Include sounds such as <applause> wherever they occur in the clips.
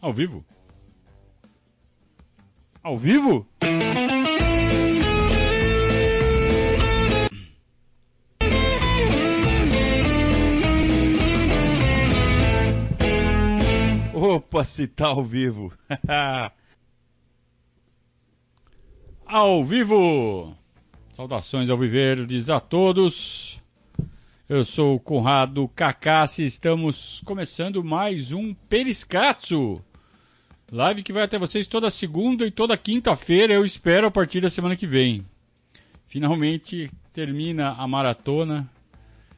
Ao vivo? Ao vivo? Opa, se tá ao vivo. <laughs> ao vivo! Saudações ao Viverdes a todos. Eu sou o Conrado Cacassi, estamos começando mais um Periscatso. Live que vai até vocês toda segunda e toda quinta-feira, eu espero a partir da semana que vem. Finalmente termina a maratona.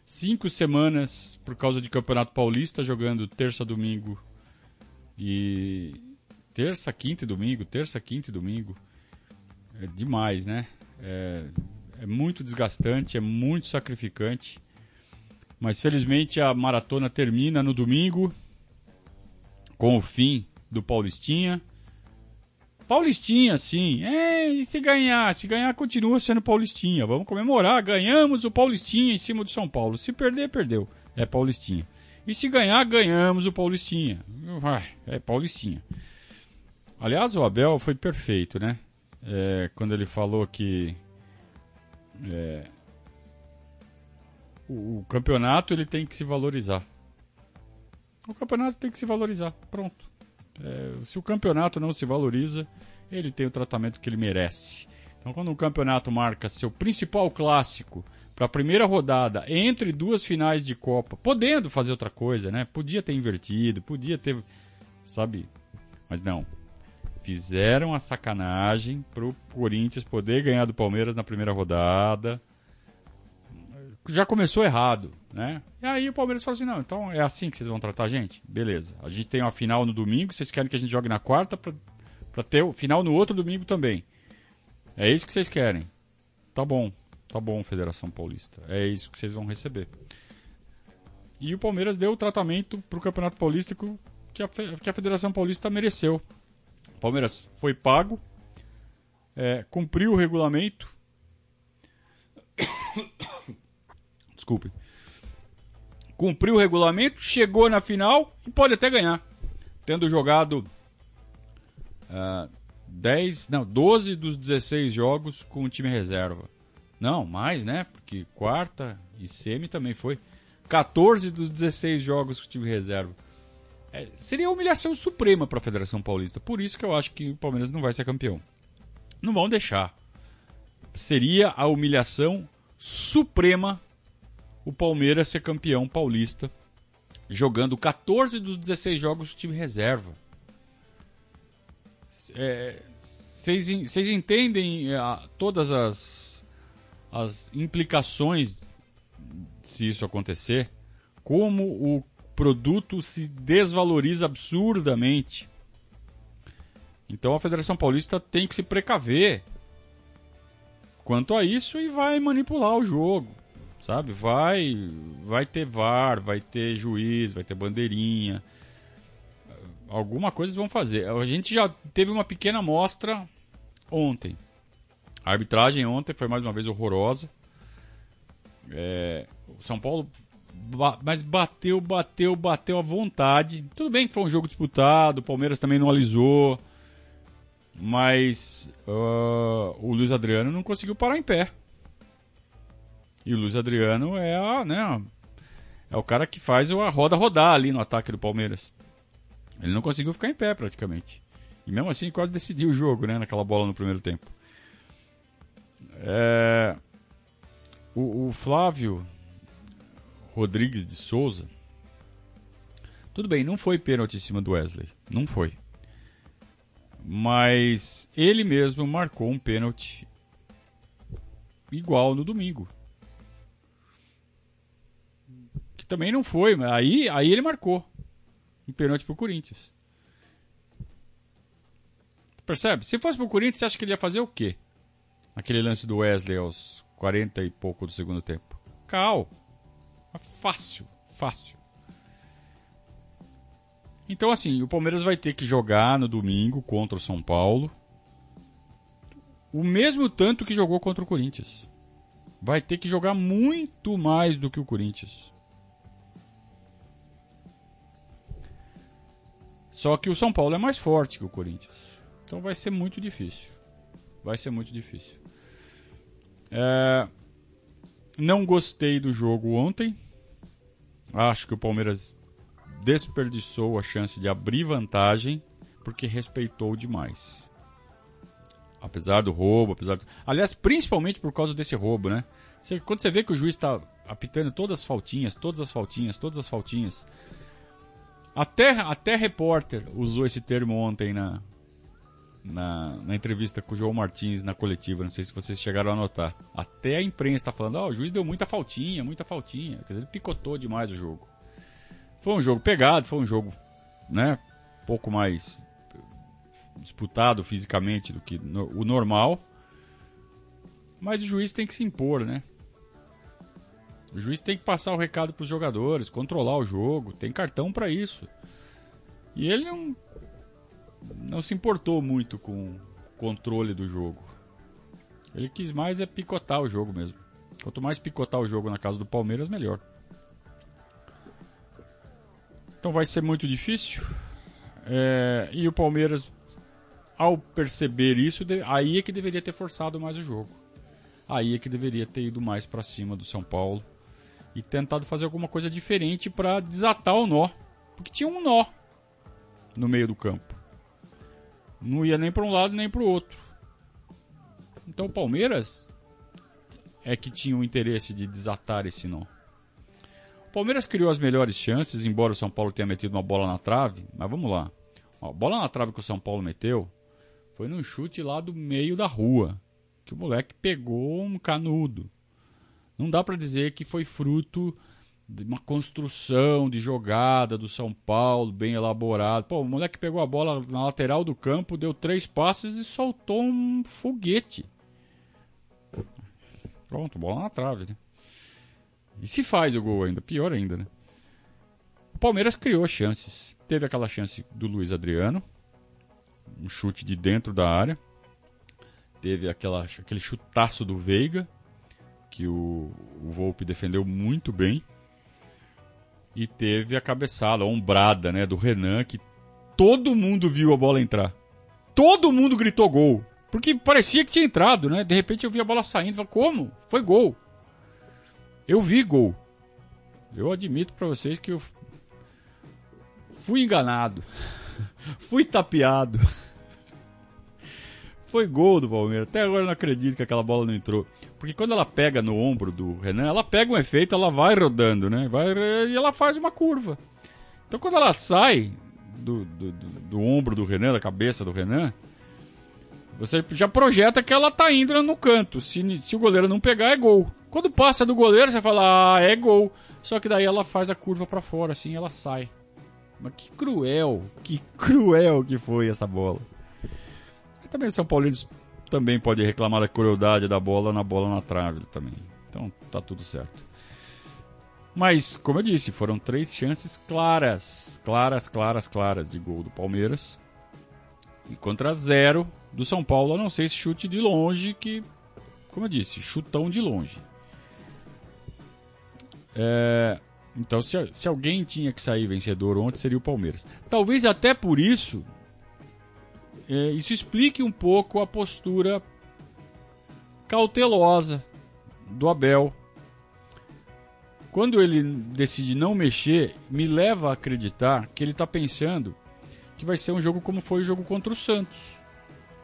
Cinco semanas por causa de Campeonato Paulista, jogando terça, domingo e. Terça, quinta e domingo, terça, quinta e domingo. É demais, né? É, é muito desgastante, é muito sacrificante. Mas felizmente a maratona termina no domingo com o fim do Paulistinha. Paulistinha, sim. É, e se ganhar? Se ganhar, continua sendo Paulistinha. Vamos comemorar. Ganhamos o Paulistinha em cima do São Paulo. Se perder, perdeu. É Paulistinha. E se ganhar, ganhamos o Paulistinha. É Paulistinha. Aliás, o Abel foi perfeito, né? É, quando ele falou que é, o, o campeonato ele tem que se valorizar. O campeonato tem que se valorizar. Pronto. É, se o campeonato não se valoriza, ele tem o tratamento que ele merece. Então, quando um campeonato marca seu principal clássico para a primeira rodada entre duas finais de Copa, podendo fazer outra coisa, né? Podia ter invertido, podia ter, sabe? Mas não. Fizeram a sacanagem pro Corinthians poder ganhar do Palmeiras na primeira rodada. Já começou errado, né? E aí o Palmeiras falou assim: não, então é assim que vocês vão tratar a gente? Beleza. A gente tem uma final no domingo, vocês querem que a gente jogue na quarta para ter o final no outro domingo também. É isso que vocês querem. Tá bom, tá bom, Federação Paulista. É isso que vocês vão receber. E o Palmeiras deu o tratamento pro Campeonato Paulista que a, que a Federação Paulista mereceu. O Palmeiras foi pago, é, cumpriu o regulamento. <coughs> Desculpe. Cumpriu o regulamento, chegou na final e pode até ganhar. Tendo jogado uh, 10, não, 12 dos 16 jogos com o time reserva. Não, mais, né? Porque quarta e semi também foi. 14 dos 16 jogos com o time reserva. É, seria humilhação suprema para a Federação Paulista. Por isso que eu acho que o Palmeiras não vai ser campeão. Não vão deixar. Seria a humilhação suprema o Palmeiras ser campeão paulista, jogando 14 dos 16 jogos do time reserva. Vocês é, entendem é, todas as, as implicações se isso acontecer? Como o produto se desvaloriza absurdamente. Então a Federação Paulista tem que se precaver quanto a isso e vai manipular o jogo, sabe? Vai, vai ter VAR, vai ter juiz, vai ter bandeirinha. Alguma coisa vão fazer. A gente já teve uma pequena amostra ontem. A arbitragem ontem foi mais uma vez horrorosa. É, o São Paulo mas bateu, bateu, bateu à vontade. Tudo bem que foi um jogo disputado, o Palmeiras também não alisou. Mas uh, o Luiz Adriano não conseguiu parar em pé. E o Luiz Adriano é, a, né, é o cara que faz a roda rodar ali no ataque do Palmeiras. Ele não conseguiu ficar em pé praticamente. E mesmo assim quase decidiu o jogo, né? Naquela bola no primeiro tempo. É... O, o Flávio Rodrigues de Souza. Tudo bem, não foi pênalti em cima do Wesley. Não foi. Mas ele mesmo marcou um pênalti igual no domingo. Também não foi, mas aí, aí ele marcou um pênalti pro Corinthians. Percebe? Se fosse pro Corinthians, você acha que ele ia fazer o quê? Aquele lance do Wesley aos 40 e pouco do segundo tempo. Cal. Fácil, fácil. Então, assim, o Palmeiras vai ter que jogar no domingo contra o São Paulo. O mesmo tanto que jogou contra o Corinthians. Vai ter que jogar muito mais do que o Corinthians. Só que o São Paulo é mais forte que o Corinthians. Então vai ser muito difícil. Vai ser muito difícil. É... Não gostei do jogo ontem. Acho que o Palmeiras desperdiçou a chance de abrir vantagem porque respeitou demais. Apesar do roubo, apesar do... Aliás, principalmente por causa desse roubo, né? Você, quando você vê que o juiz está apitando todas as faltinhas, todas as faltinhas, todas as faltinhas. Até, até repórter usou esse termo ontem na, na, na, entrevista com o João Martins na coletiva. Não sei se vocês chegaram a notar. Até a imprensa está falando: oh, o juiz deu muita faltinha, muita faltinha. Quer dizer, ele picotou demais o jogo. Foi um jogo pegado, foi um jogo né, pouco mais disputado fisicamente do que o normal. Mas o juiz tem que se impor, né? O juiz tem que passar o recado para os jogadores, controlar o jogo, tem cartão para isso. E ele não, não se importou muito com o controle do jogo. Ele quis mais é picotar o jogo mesmo. Quanto mais picotar o jogo na casa do Palmeiras, melhor. Então vai ser muito difícil. É, e o Palmeiras ao perceber isso, aí é que deveria ter forçado mais o jogo. Aí é que deveria ter ido mais para cima do São Paulo e tentado fazer alguma coisa diferente para desatar o nó, porque tinha um nó no meio do campo. Não ia nem para um lado nem para o outro. Então o Palmeiras é que tinha o interesse de desatar esse nó. O Palmeiras criou as melhores chances, embora o São Paulo tenha metido uma bola na trave, mas vamos lá. A bola na trave que o São Paulo meteu foi num chute lá do meio da rua. Que o moleque pegou um canudo. Não dá para dizer que foi fruto de uma construção de jogada do São Paulo bem elaborado. Pô, o moleque pegou a bola na lateral do campo, deu três passes e soltou um foguete. Pronto, bola na trave, né? E se faz o gol ainda, pior ainda, né? O Palmeiras criou chances. Teve aquela chance do Luiz Adriano, um chute de dentro da área. Teve aquela, aquele chutaço do Veiga, que o, o Volpe defendeu muito bem. E teve a cabeçada, a ombrada né, do Renan, que todo mundo viu a bola entrar. Todo mundo gritou gol. Porque parecia que tinha entrado, né? De repente eu vi a bola saindo. Falei, como? Foi gol. Eu vi gol. Eu admito para vocês que eu fui enganado. <laughs> fui tapeado. <laughs> Foi gol do Palmeiras. Até agora eu não acredito que aquela bola não entrou. Porque quando ela pega no ombro do Renan, ela pega um efeito, ela vai rodando, né? Vai, e ela faz uma curva. Então quando ela sai do, do, do, do ombro do Renan, da cabeça do Renan, você já projeta que ela tá indo no canto. Se, se o goleiro não pegar, é gol. Quando passa do goleiro, você fala, ah, é gol. Só que daí ela faz a curva para fora, assim, ela sai. Mas que cruel, que <laughs> cruel que foi essa bola. Também São Paulino também pode reclamar da crueldade da bola na bola na trave também. Então tá tudo certo. Mas, como eu disse, foram três chances claras, claras, claras, claras de gol do Palmeiras. E contra zero do São Paulo, a não ser esse chute de longe que, como eu disse, chutão de longe. É, então, se, se alguém tinha que sair vencedor ontem, seria o Palmeiras. Talvez até por isso é, isso explique um pouco a postura cautelosa do Abel. Quando ele decide não mexer, me leva a acreditar que ele está pensando que vai ser um jogo como foi o jogo contra o Santos,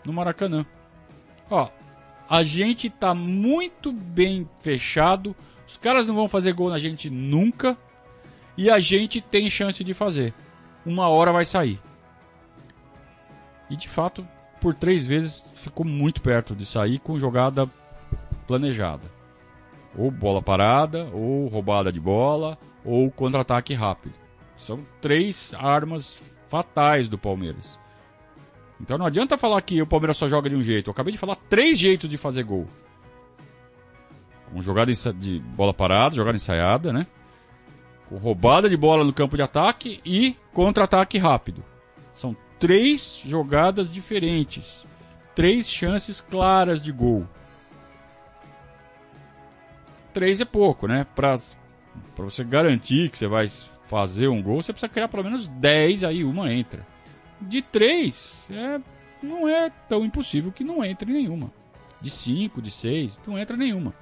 no Maracanã. Ó, a gente está muito bem fechado, os caras não vão fazer gol na gente nunca, e a gente tem chance de fazer. Uma hora vai sair. E de fato, por três vezes ficou muito perto de sair com jogada planejada. Ou bola parada, ou roubada de bola, ou contra-ataque rápido. São três armas fatais do Palmeiras. Então não adianta falar que o Palmeiras só joga de um jeito. Eu acabei de falar três jeitos de fazer gol. Com jogada de bola parada, jogada ensaiada, né? Com roubada de bola no campo de ataque e contra-ataque rápido. São três jogadas diferentes, três chances claras de gol. Três é pouco, né? Para você garantir que você vai fazer um gol, você precisa criar pelo menos 10, aí uma entra. De três, é, não é tão impossível que não entre nenhuma. De cinco, de seis, não entra nenhuma.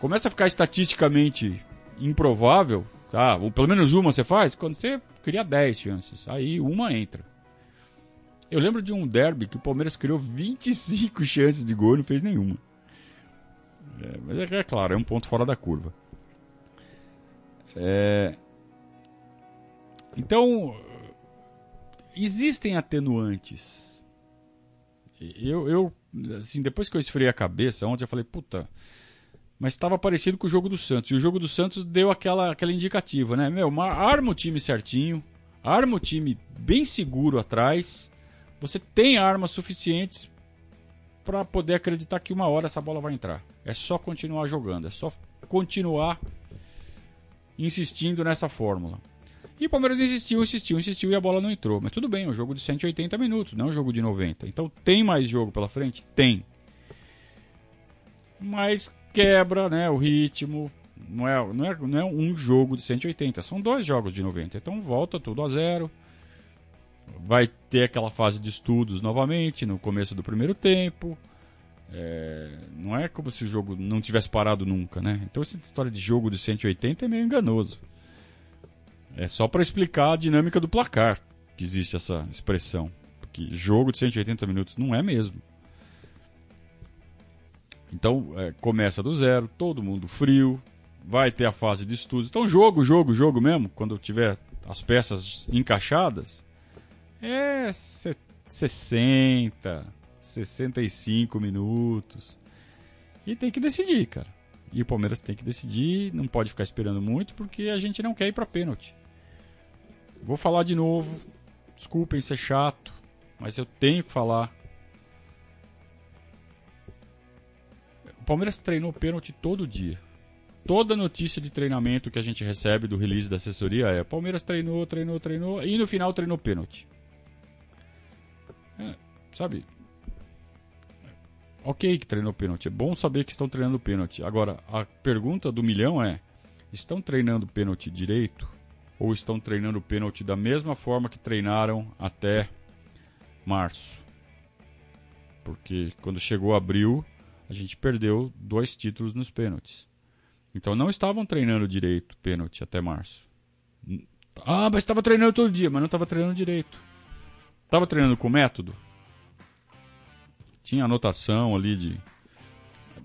Começa a ficar estatisticamente improvável, tá? Ou pelo menos uma você faz, quando você cria 10 chances. Aí uma entra. Eu lembro de um derby que o Palmeiras criou 25 chances de gol e não fez nenhuma. É, mas é, é, claro, é um ponto fora da curva. É... Então, existem atenuantes. Eu, eu, assim, depois que eu esfriei a cabeça ontem, eu falei, puta, mas estava parecido com o jogo do Santos. E o jogo do Santos deu aquela, aquela indicativa, né? Meu, arma o time certinho, arma o time bem seguro atrás. Você tem armas suficientes para poder acreditar que uma hora essa bola vai entrar. É só continuar jogando, é só continuar insistindo nessa fórmula. E o Palmeiras insistiu, insistiu, insistiu e a bola não entrou. Mas tudo bem, é um jogo de 180 minutos, não é um jogo de 90. Então tem mais jogo pela frente? Tem. Mas quebra né, o ritmo. Não é, não, é, não é um jogo de 180, são dois jogos de 90. Então volta tudo a zero. Vai ter aquela fase de estudos novamente no começo do primeiro tempo. É, não é como se o jogo não tivesse parado nunca, né? Então essa história de jogo de 180 é meio enganoso. É só para explicar a dinâmica do placar que existe essa expressão. Porque jogo de 180 minutos não é mesmo. Então é, começa do zero, todo mundo frio, vai ter a fase de estudos. Então jogo, jogo, jogo mesmo, quando tiver as peças encaixadas, é 60, 65 minutos. E tem que decidir, cara. E o Palmeiras tem que decidir, não pode ficar esperando muito, porque a gente não quer ir para pênalti. Vou falar de novo, desculpem ser chato, mas eu tenho que falar. Palmeiras treinou pênalti todo dia. Toda notícia de treinamento que a gente recebe do release da assessoria é: Palmeiras treinou, treinou, treinou e no final treinou pênalti. Sabe? Ok que treinou pênalti. É bom saber que estão treinando pênalti. Agora, a pergunta do milhão é: estão treinando pênalti direito? Ou estão treinando pênalti da mesma forma que treinaram até março? Porque quando chegou abril, a gente perdeu dois títulos nos pênaltis. Então não estavam treinando direito pênalti até março. Ah, mas estava treinando todo dia, mas não estava treinando direito. Estava treinando com método. Tinha anotação ali de,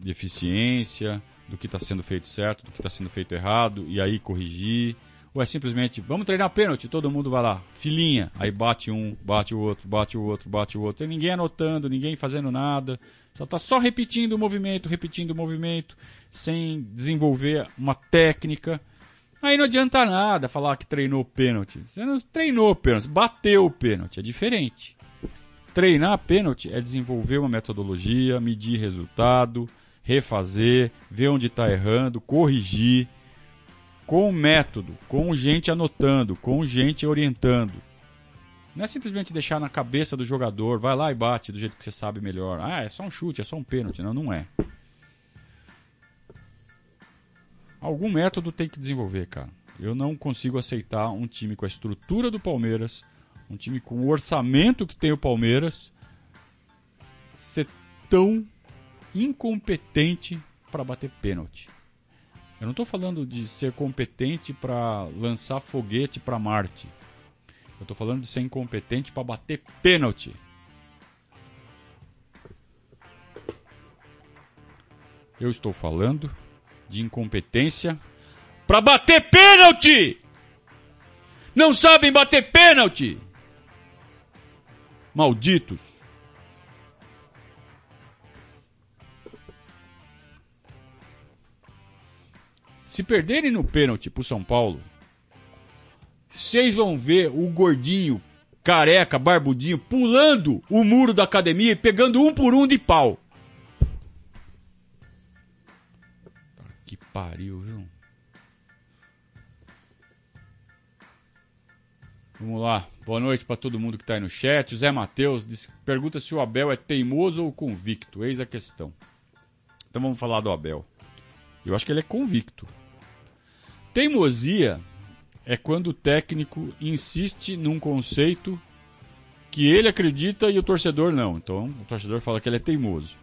de eficiência, do que está sendo feito certo, do que está sendo feito errado, e aí corrigir. Ou é simplesmente, vamos treinar pênalti, todo mundo vai lá, filinha, aí bate um, bate o outro, bate o outro, bate o outro. E ninguém anotando, ninguém fazendo nada. Só está só repetindo o movimento, repetindo o movimento, sem desenvolver uma técnica. Aí não adianta nada falar que treinou pênalti. Você não treinou pênalti, bateu o pênalti, é diferente. Treinar pênalti é desenvolver uma metodologia, medir resultado, refazer, ver onde está errando, corrigir, com método, com gente anotando, com gente orientando. Não é simplesmente deixar na cabeça do jogador, vai lá e bate do jeito que você sabe melhor. Ah, é só um chute, é só um pênalti. Não, não é. Algum método tem que desenvolver, cara. Eu não consigo aceitar um time com a estrutura do Palmeiras, um time com o orçamento que tem o Palmeiras, ser tão incompetente para bater pênalti. Eu não estou falando de ser competente para lançar foguete para Marte. Eu estou falando de ser incompetente para bater pênalti. Eu estou falando de incompetência para bater pênalti. Não sabem bater pênalti. Malditos. Se perderem no pênalti pro São Paulo, vocês vão ver o gordinho, careca, barbudinho, pulando o muro da academia e pegando um por um de pau. Que pariu, viu? Vamos lá. Boa noite para todo mundo que está aí no chat. O Zé Matheus diz, pergunta se o Abel é teimoso ou convicto. Eis a questão. Então vamos falar do Abel. Eu acho que ele é convicto. Teimosia é quando o técnico insiste num conceito que ele acredita e o torcedor não. Então o torcedor fala que ele é teimoso.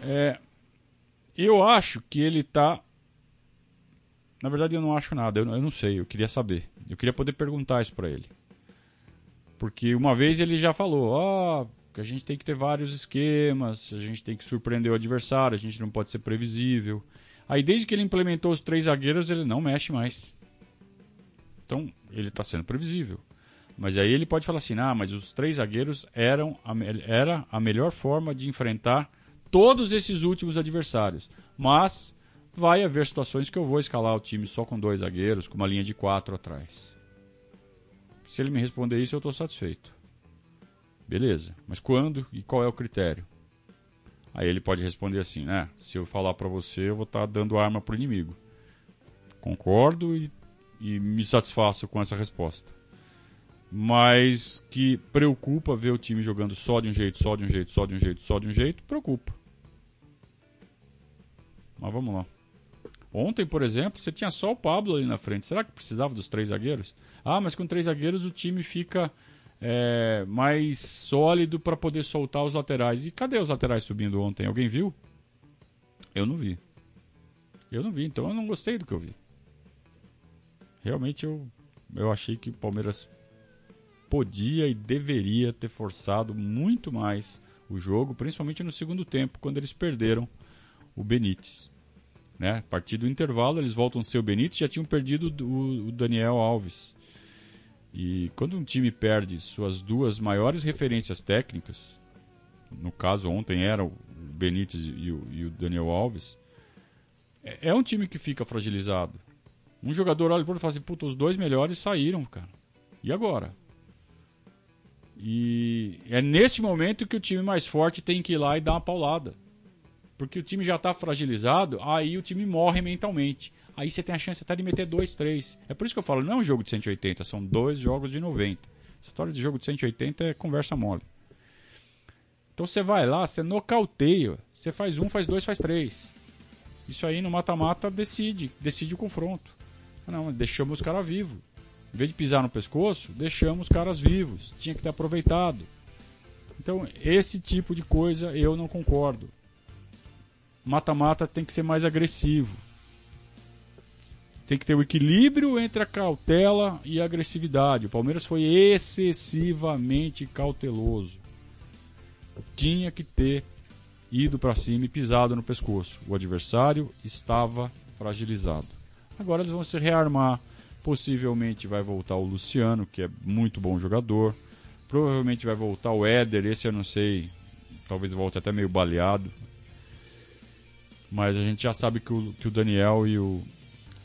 É, eu acho que ele tá. Na verdade, eu não acho nada. Eu, eu não sei. Eu queria saber. Eu queria poder perguntar isso para ele. Porque uma vez ele já falou: Ó, oh, que a gente tem que ter vários esquemas, a gente tem que surpreender o adversário, a gente não pode ser previsível. Aí, desde que ele implementou os três zagueiros, ele não mexe mais. Então, ele está sendo previsível. Mas aí ele pode falar assim: ah, mas os três zagueiros eram a, era a melhor forma de enfrentar todos esses últimos adversários. Mas vai haver situações que eu vou escalar o time só com dois zagueiros, com uma linha de quatro atrás. Se ele me responder isso, eu estou satisfeito. Beleza, mas quando e qual é o critério? Aí ele pode responder assim, né? Se eu falar para você, eu vou estar tá dando arma pro inimigo. Concordo e, e me satisfaço com essa resposta. Mas que preocupa ver o time jogando só de um jeito, só de um jeito, só de um jeito, só de um jeito, preocupa. Mas vamos lá. Ontem, por exemplo, você tinha só o Pablo ali na frente. Será que precisava dos três zagueiros? Ah, mas com três zagueiros o time fica é, mais sólido para poder soltar os laterais. E cadê os laterais subindo ontem? Alguém viu? Eu não vi. Eu não vi, então eu não gostei do que eu vi. Realmente eu, eu achei que o Palmeiras podia e deveria ter forçado muito mais o jogo, principalmente no segundo tempo, quando eles perderam o Benítez. Né? A partir do intervalo, eles voltam a ser o Benítez já tinham perdido o, o Daniel Alves. E quando um time perde suas duas maiores referências técnicas, no caso ontem era o Benítez e o, e o Daniel Alves, é, é, um time que fica fragilizado. Um jogador olha para e fala assim: puta, os dois melhores saíram, cara. E agora? E é nesse momento que o time mais forte tem que ir lá e dar uma paulada. Porque o time já está fragilizado, aí o time morre mentalmente aí você tem a chance até de meter dois, três. É por isso que eu falo, não é um jogo de 180, são dois jogos de 90. Essa história de jogo de 180 é conversa mole. Então você vai lá, você nocauteia. Você faz um, faz dois, faz três. Isso aí no mata-mata decide, decide o confronto. Ah, não, deixamos os caras vivos. Em vez de pisar no pescoço, deixamos os caras vivos. Tinha que ter aproveitado. Então, esse tipo de coisa eu não concordo. Mata-mata tem que ser mais agressivo. Tem que ter o equilíbrio entre a cautela e a agressividade. O Palmeiras foi excessivamente cauteloso. Tinha que ter ido para cima e pisado no pescoço. O adversário estava fragilizado. Agora eles vão se rearmar. Possivelmente vai voltar o Luciano, que é muito bom jogador. Provavelmente vai voltar o Éder, esse eu não sei. Talvez volte até meio baleado. Mas a gente já sabe que o, que o Daniel e o,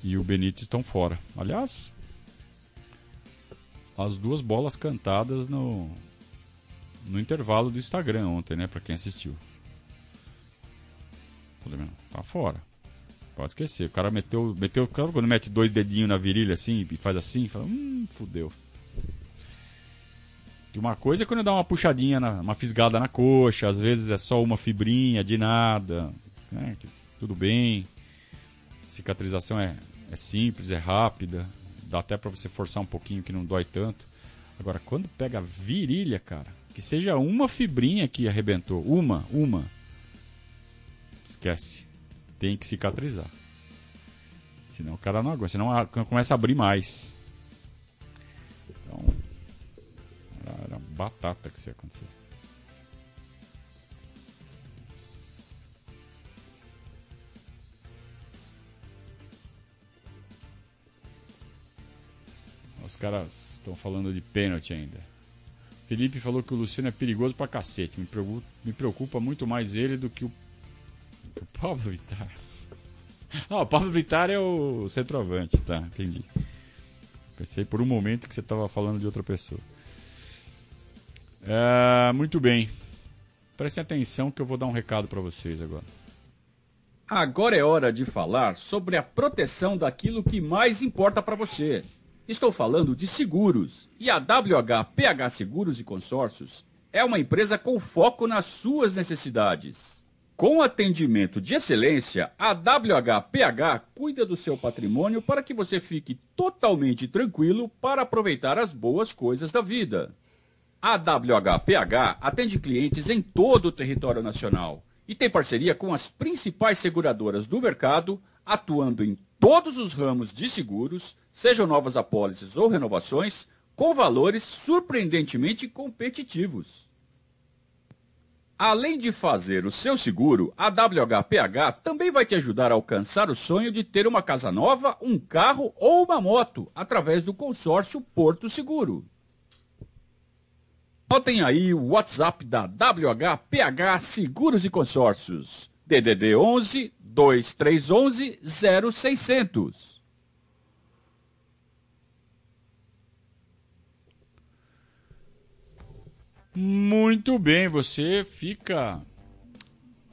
e o Benítez estão fora. Aliás, as duas bolas cantadas no, no intervalo do Instagram ontem, né? Pra quem assistiu. Tá fora. Pode esquecer. O cara meteu. meteu quando mete dois dedinhos na virilha assim e faz assim, fala, hum, fudeu. Que uma coisa é quando dá uma puxadinha, na, uma fisgada na coxa, às vezes é só uma fibrinha de nada. Né? tudo bem. Cicatrização é, é simples, é rápida, dá até para você forçar um pouquinho que não dói tanto. Agora, quando pega virilha, cara, que seja uma fibrinha que arrebentou, uma, uma, esquece. Tem que cicatrizar. Senão o cara não aguenta, senão começa a abrir mais. Então, era batata que isso ia acontecer. Os caras estão falando de pênalti ainda. Felipe falou que o Luciano é perigoso pra cacete. Me preocupa, me preocupa muito mais ele do que o, que o Pablo Vittar. <laughs> Ah, o Pablo Vittar é o centroavante, tá? Entendi. Pensei por um momento que você estava falando de outra pessoa. É, muito bem. Prestem atenção que eu vou dar um recado para vocês agora. Agora é hora de falar sobre a proteção daquilo que mais importa para você. Estou falando de seguros. E a WHPH Seguros e Consórcios é uma empresa com foco nas suas necessidades. Com atendimento de excelência, a WHPH cuida do seu patrimônio para que você fique totalmente tranquilo para aproveitar as boas coisas da vida. A WHPH atende clientes em todo o território nacional e tem parceria com as principais seguradoras do mercado, atuando em todos os ramos de seguros, sejam novas apólices ou renovações, com valores surpreendentemente competitivos. Além de fazer o seu seguro, a WHPH também vai te ajudar a alcançar o sonho de ter uma casa nova, um carro ou uma moto, através do consórcio Porto Seguro. Notem aí o WhatsApp da WHPH Seguros e Consórcios. DDD 11 2311 0600. Muito bem, você fica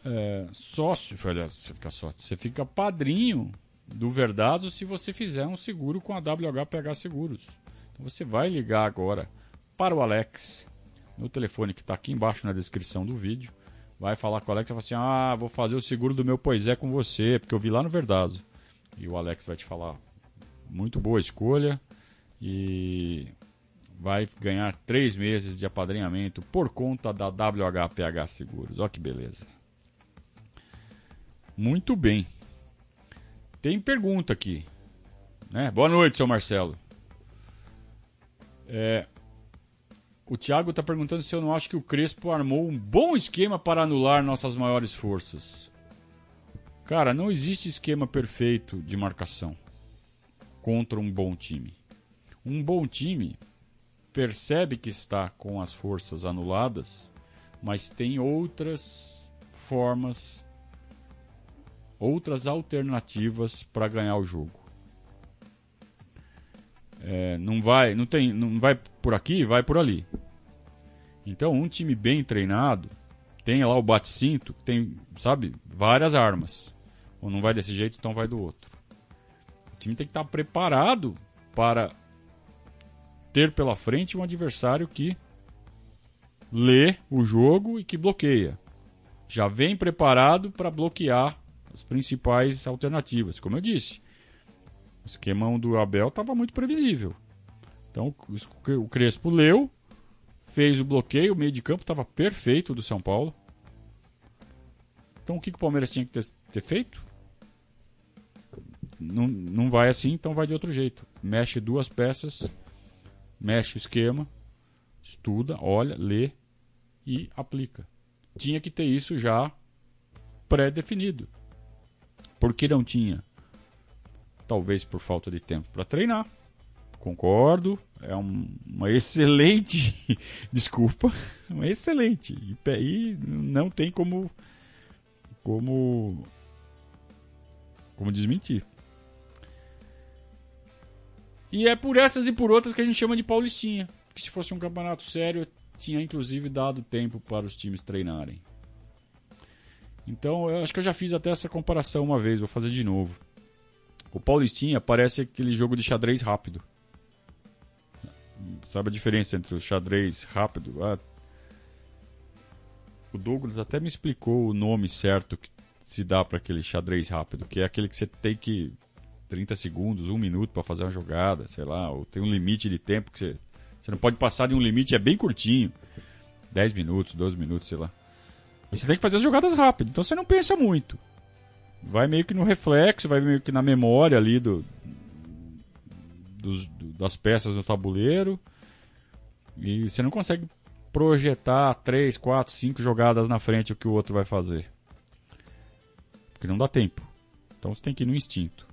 é, sócio, aliás, você fica sócio, você fica padrinho do Verdazo se você fizer um seguro com a WHPH Seguros. Então você vai ligar agora para o Alex, no telefone que está aqui embaixo na descrição do vídeo. Vai falar com o Alex e vai assim: Ah, vou fazer o seguro do meu Poisé com você, porque eu vi lá no Verdazo. E o Alex vai te falar: Muito boa escolha. E vai ganhar três meses de apadrinhamento por conta da WHPH Seguros. Olha que beleza. Muito bem. Tem pergunta aqui. Né? Boa noite, seu Marcelo. É, o Thiago está perguntando se eu não acho que o Crespo armou um bom esquema para anular nossas maiores forças. Cara, não existe esquema perfeito de marcação contra um bom time. Um bom time percebe que está com as forças anuladas, mas tem outras formas, outras alternativas para ganhar o jogo. É, não vai, não tem, não vai por aqui, vai por ali. Então, um time bem treinado tem lá o bate-cinto, tem, sabe, várias armas. Ou não vai desse jeito, então vai do outro. O time tem que estar preparado para ter pela frente um adversário que lê o jogo e que bloqueia. Já vem preparado para bloquear as principais alternativas. Como eu disse, o esquema do Abel estava muito previsível. Então o Crespo leu, fez o bloqueio, o meio de campo estava perfeito do São Paulo. Então o que, que o Palmeiras tinha que ter, ter feito? Não, não vai assim, então vai de outro jeito. Mexe duas peças mexe o esquema, estuda, olha, lê e aplica. Tinha que ter isso já pré-definido. Por que não tinha? Talvez por falta de tempo para treinar. Concordo, é um, uma excelente <laughs> desculpa, uma excelente. E, e não tem como como como desmentir. E é por essas e por outras que a gente chama de Paulistinha. Que se fosse um campeonato sério, tinha inclusive dado tempo para os times treinarem. Então, eu acho que eu já fiz até essa comparação uma vez, vou fazer de novo. O Paulistinha parece aquele jogo de xadrez rápido. Sabe a diferença entre o xadrez rápido? Ah, o Douglas até me explicou o nome certo que se dá para aquele xadrez rápido, que é aquele que você tem que 30 segundos, um minuto para fazer uma jogada, sei lá, ou tem um limite de tempo que você, você não pode passar de um limite, é bem curtinho. 10 minutos, 12 minutos, sei lá. E você tem que fazer as jogadas rápido, então você não pensa muito. Vai meio que no reflexo, vai meio que na memória ali do, dos, do, das peças no tabuleiro. E você não consegue projetar 3, 4, 5 jogadas na frente o que o outro vai fazer. Porque não dá tempo. Então você tem que ir no instinto.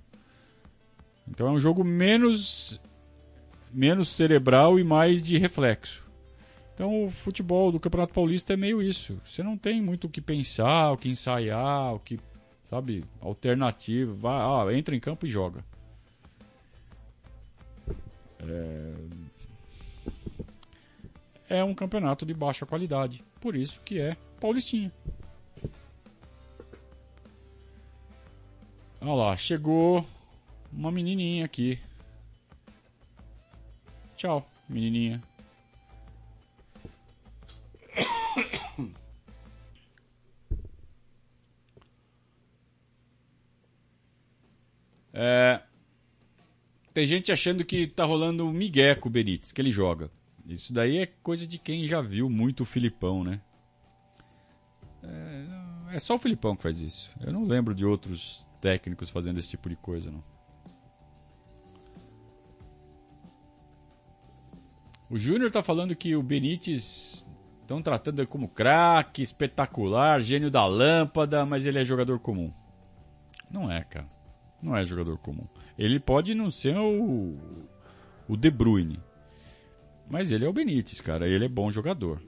Então é um jogo menos menos cerebral e mais de reflexo. Então o futebol do Campeonato Paulista é meio isso. Você não tem muito o que pensar, o que ensaiar, o que, sabe, alternativa. Vai, entra em campo e joga. É... é um campeonato de baixa qualidade. Por isso que é Paulistinha. Olha lá, chegou uma menininha aqui. Tchau, menininha. Tem gente achando que tá rolando um migué com o Benítez, que ele joga. Isso daí é coisa de quem já viu muito o Filipão, né? É, é só o Filipão que faz isso. Eu não lembro de outros técnicos fazendo esse tipo de coisa, não. O Júnior tá falando que o Benítez estão tratando ele como craque, espetacular, gênio da lâmpada, mas ele é jogador comum. Não é, cara. Não é jogador comum. Ele pode não ser o, o De Bruyne, mas ele é o Benítez, cara. Ele é bom jogador.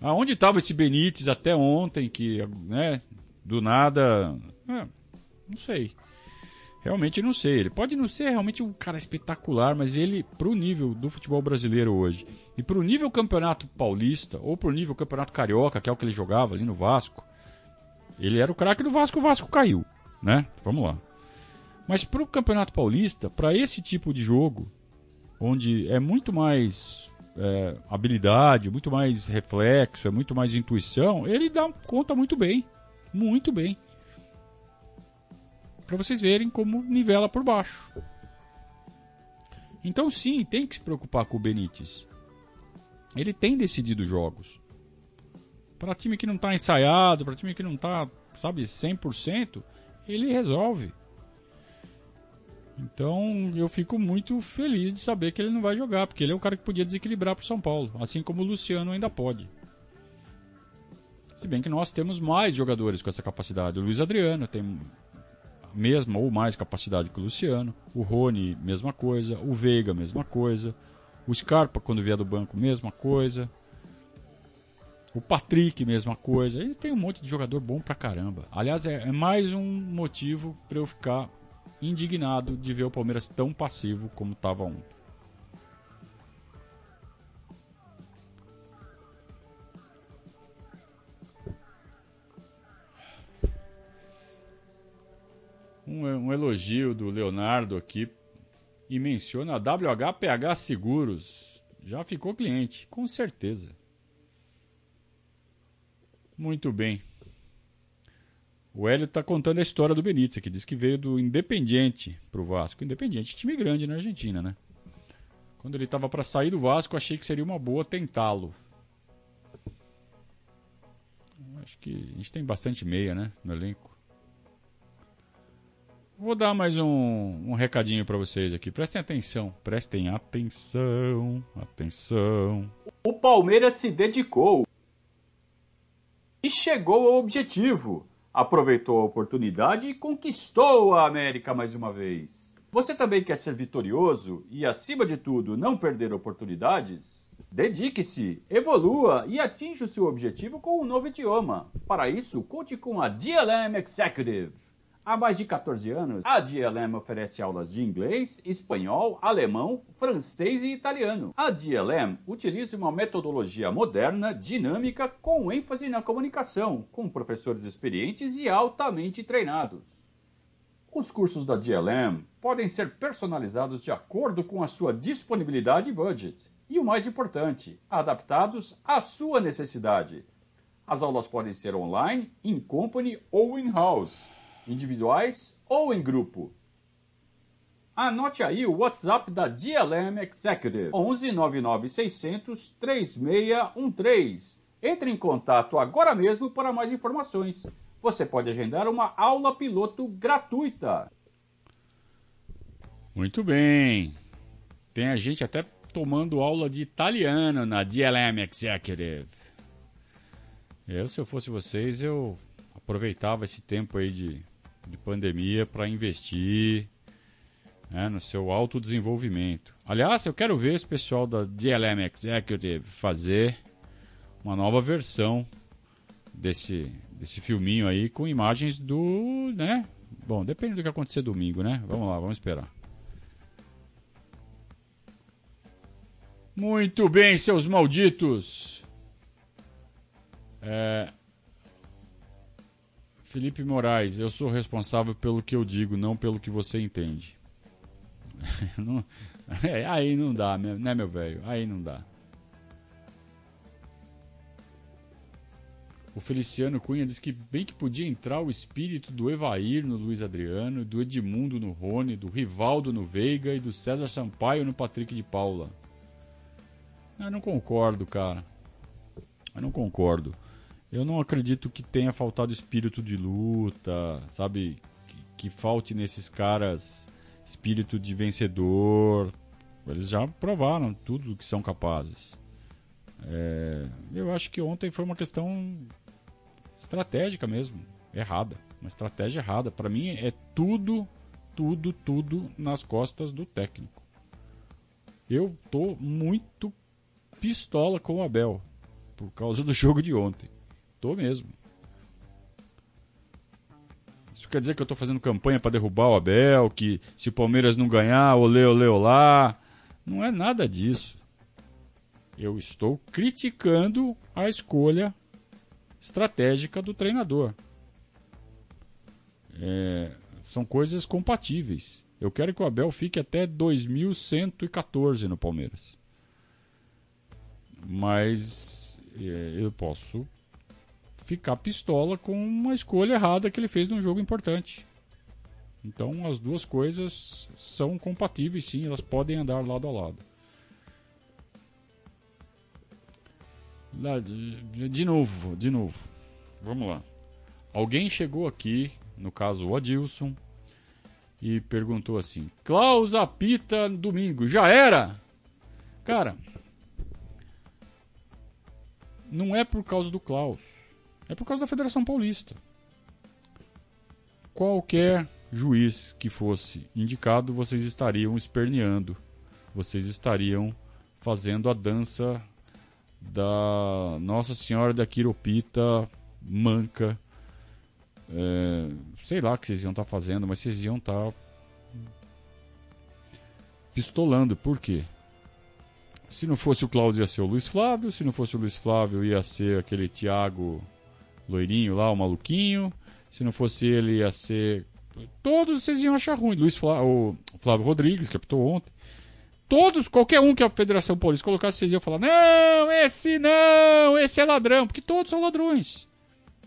Aonde estava esse Benítez até ontem, que, né, do nada. É, não sei. Realmente não sei. Ele pode não ser realmente um cara espetacular, mas ele, pro nível do futebol brasileiro hoje, e pro nível campeonato paulista, ou pro nível campeonato carioca, que é o que ele jogava ali no Vasco, ele era o craque do Vasco, o Vasco caiu, né? Vamos lá. Mas pro campeonato paulista, para esse tipo de jogo, onde é muito mais é, habilidade, muito mais reflexo, é muito mais intuição, ele dá conta muito bem. Muito bem. Para vocês verem como nivela por baixo. Então sim, tem que se preocupar com o Benítez. Ele tem decidido jogos. Para time que não está ensaiado, para time que não está, sabe, 100%, ele resolve. Então eu fico muito feliz de saber que ele não vai jogar, porque ele é o cara que podia desequilibrar para o São Paulo, assim como o Luciano ainda pode. Se bem que nós temos mais jogadores com essa capacidade. O Luiz Adriano tem a mesma ou mais capacidade que o Luciano. O Rony, mesma coisa. O Veiga, mesma coisa. O Scarpa, quando vier do banco, mesma coisa. O Patrick, mesma coisa. Eles têm um monte de jogador bom pra caramba. Aliás, é, é mais um motivo para eu ficar indignado de ver o Palmeiras tão passivo como estava ontem. Um, um, elogio do Leonardo aqui e menciona a WHPH Seguros. Já ficou cliente, com certeza. Muito bem. O Hélio está contando a história do Benítez, que diz que veio do Independiente para o Vasco. Independiente, time grande na Argentina, né? Quando ele estava para sair do Vasco, achei que seria uma boa tentá-lo. Acho que a gente tem bastante meia, né, no elenco. Vou dar mais um, um recadinho para vocês aqui. Prestem atenção, prestem atenção, atenção. O Palmeiras se dedicou e chegou ao objetivo aproveitou a oportunidade e conquistou a América mais uma vez. Você também quer ser vitorioso e, acima de tudo, não perder oportunidades? Dedique-se, evolua e atinja o seu objetivo com um novo idioma. Para isso, conte com a DLM Executive. Há mais de 14 anos, a DLM oferece aulas de inglês, espanhol, alemão, francês e italiano. A DLM utiliza uma metodologia moderna, dinâmica, com ênfase na comunicação, com professores experientes e altamente treinados. Os cursos da DLM podem ser personalizados de acordo com a sua disponibilidade e budget. E o mais importante, adaptados à sua necessidade. As aulas podem ser online, in company ou in-house individuais ou em grupo. Anote aí o WhatsApp da DLM Executive 11 99 600 3613. Entre em contato agora mesmo para mais informações. Você pode agendar uma aula piloto gratuita. Muito bem. Tem a gente até tomando aula de italiano na DLM Executive. Eu, se eu fosse vocês, eu aproveitava esse tempo aí de de pandemia para investir né, no seu autodesenvolvimento. Aliás, eu quero ver esse pessoal da DLM Executive fazer uma nova versão desse, desse filminho aí com imagens do. né? Bom, depende do que acontecer domingo, né? Vamos lá, vamos esperar. Muito bem, seus malditos. É, Felipe Moraes, eu sou responsável pelo que eu digo, não pelo que você entende. <laughs> não, é, aí não dá, né, meu velho? Aí não dá. O Feliciano Cunha diz que bem que podia entrar o espírito do Evair no Luiz Adriano, do Edmundo no Rony, do Rivaldo no Veiga e do César Sampaio no Patrick de Paula. Eu não concordo, cara. Eu não concordo. Eu não acredito que tenha faltado espírito de luta, sabe? Que, que falte nesses caras espírito de vencedor. Eles já provaram tudo o que são capazes. É, eu acho que ontem foi uma questão estratégica mesmo, errada. Uma estratégia errada. Para mim é tudo, tudo, tudo nas costas do técnico. Eu tô muito pistola com o Abel por causa do jogo de ontem. Tô mesmo. Isso quer dizer que eu tô fazendo campanha para derrubar o Abel, que se o Palmeiras não ganhar, olê, olê, olá. Não é nada disso. Eu estou criticando a escolha estratégica do treinador. É, são coisas compatíveis. Eu quero que o Abel fique até 2114 no Palmeiras. Mas é, eu posso ficar pistola com uma escolha errada que ele fez num jogo importante. Então as duas coisas são compatíveis, sim, elas podem andar lado a lado. De novo, de novo. Vamos lá. Alguém chegou aqui, no caso o Adilson, e perguntou assim: Klaus apita domingo, já era? Cara, não é por causa do Klaus, é por causa da Federação Paulista. Qualquer juiz que fosse indicado, vocês estariam esperneando, vocês estariam fazendo a dança da Nossa Senhora da Quiropita manca. É, sei lá o que vocês iam estar tá fazendo, mas vocês iam estar tá pistolando. Por quê? Se não fosse o Cláudio, ia ser o Luiz Flávio. Se não fosse o Luiz Flávio, ia ser aquele Thiago loirinho lá, o maluquinho. Se não fosse ele, ia ser. Todos vocês iam achar ruim. Luiz Flávio, o Flávio Rodrigues, que apitou ontem todos, qualquer um que a Federação Paulista colocasse, vocês iam falar: não, esse não, esse é ladrão, porque todos são ladrões.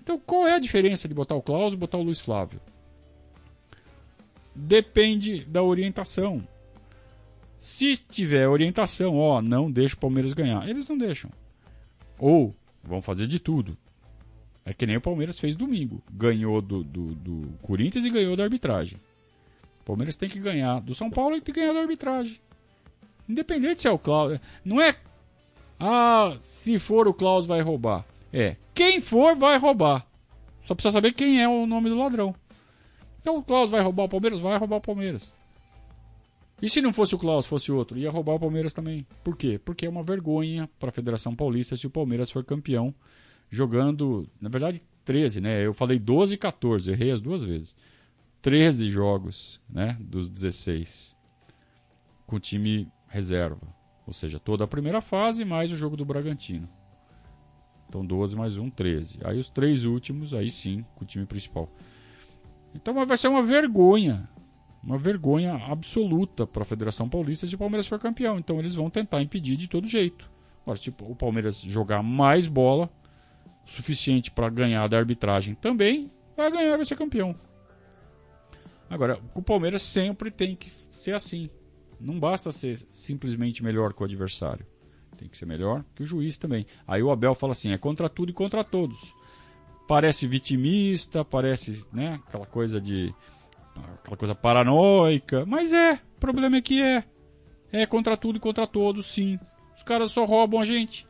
Então qual é a diferença de botar o Klaus e botar o Luiz Flávio? Depende da orientação. Se tiver orientação, ó, não deixa o Palmeiras ganhar, eles não deixam. Ou vão fazer de tudo. É que nem o Palmeiras fez domingo. Ganhou do, do, do Corinthians e ganhou da arbitragem. O Palmeiras tem que ganhar do São Paulo e tem que ganhar da arbitragem. Independente se é o Klaus. Não é. Ah, se for o Klaus vai roubar. É. Quem for vai roubar. Só precisa saber quem é o nome do ladrão. Então o Klaus vai roubar o Palmeiras? Vai roubar o Palmeiras. E se não fosse o Klaus, fosse outro? Ia roubar o Palmeiras também. Por quê? Porque é uma vergonha para a Federação Paulista se o Palmeiras for campeão jogando, na verdade, 13, né? Eu falei 12 e 14, errei as duas vezes. 13 jogos, né, dos 16. Com time reserva. Ou seja, toda a primeira fase mais o jogo do Bragantino. Então 12 mais 1, 13. Aí os três últimos, aí sim, com o time principal. Então vai ser uma vergonha. Uma vergonha absoluta para a Federação Paulista se o Palmeiras for campeão. Então eles vão tentar impedir de todo jeito. Agora, se o Palmeiras jogar mais bola, suficiente para ganhar da arbitragem também, vai ganhar e vai ser campeão. Agora, o Palmeiras sempre tem que ser assim. Não basta ser simplesmente melhor que o adversário. Tem que ser melhor que o juiz também. Aí o Abel fala assim: é contra tudo e contra todos. Parece vitimista, parece, né, aquela coisa de aquela coisa paranoica, mas é, o problema é que é. É contra tudo e contra todos, sim. Os caras só roubam a gente.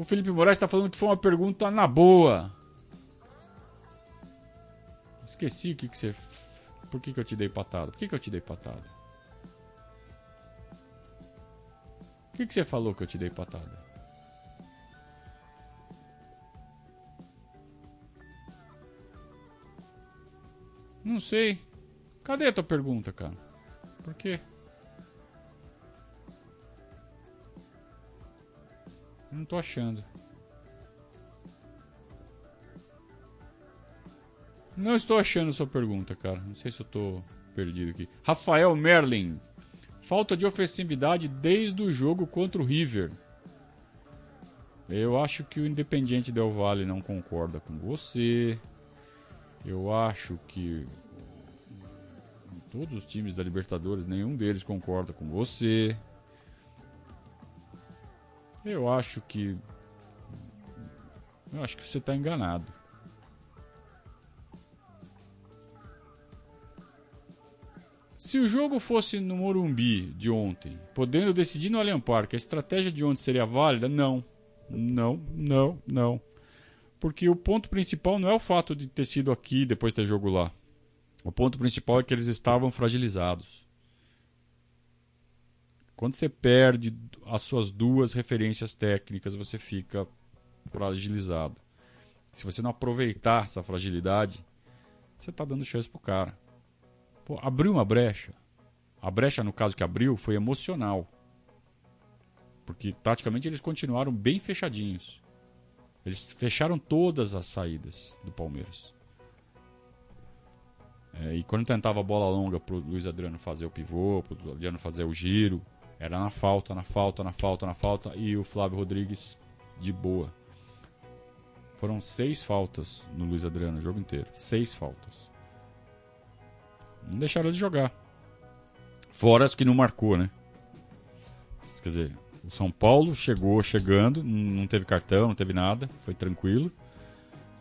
O Felipe Moraes está falando que foi uma pergunta na boa. Esqueci o que, que você. Por que, que eu te dei patada? Por que, que eu te dei patada? O que, que você falou que eu te dei patada? Não sei. Cadê a tua pergunta, cara? Por quê? Não tô achando. Não estou achando sua pergunta, cara. Não sei se eu estou perdido aqui. Rafael Merlin. Falta de ofensividade desde o jogo contra o River. Eu acho que o Independiente Del Valle não concorda com você. Eu acho que todos os times da Libertadores, nenhum deles concorda com você. Eu acho que. Eu acho que você está enganado. Se o jogo fosse no Morumbi de ontem, podendo decidir no Allianz Parque, a estratégia de ontem seria válida? Não. Não, não, não. Porque o ponto principal não é o fato de ter sido aqui depois ter jogo lá. O ponto principal é que eles estavam fragilizados. Quando você perde as suas duas referências técnicas, você fica fragilizado. Se você não aproveitar essa fragilidade, você está dando chance pro cara. Pô, abriu uma brecha. A brecha, no caso que abriu, foi emocional. Porque taticamente eles continuaram bem fechadinhos. Eles fecharam todas as saídas do Palmeiras. É, e quando tentava a bola longa pro Luiz Adriano fazer o pivô, pro Adriano fazer o giro, era na falta, na falta, na falta, na falta, e o Flávio Rodrigues de boa. Foram seis faltas no Luiz Adriano o jogo inteiro. Seis faltas. Não deixaram de jogar. Fora as que não marcou, né? Quer dizer, o São Paulo chegou chegando, não teve cartão, não teve nada, foi tranquilo.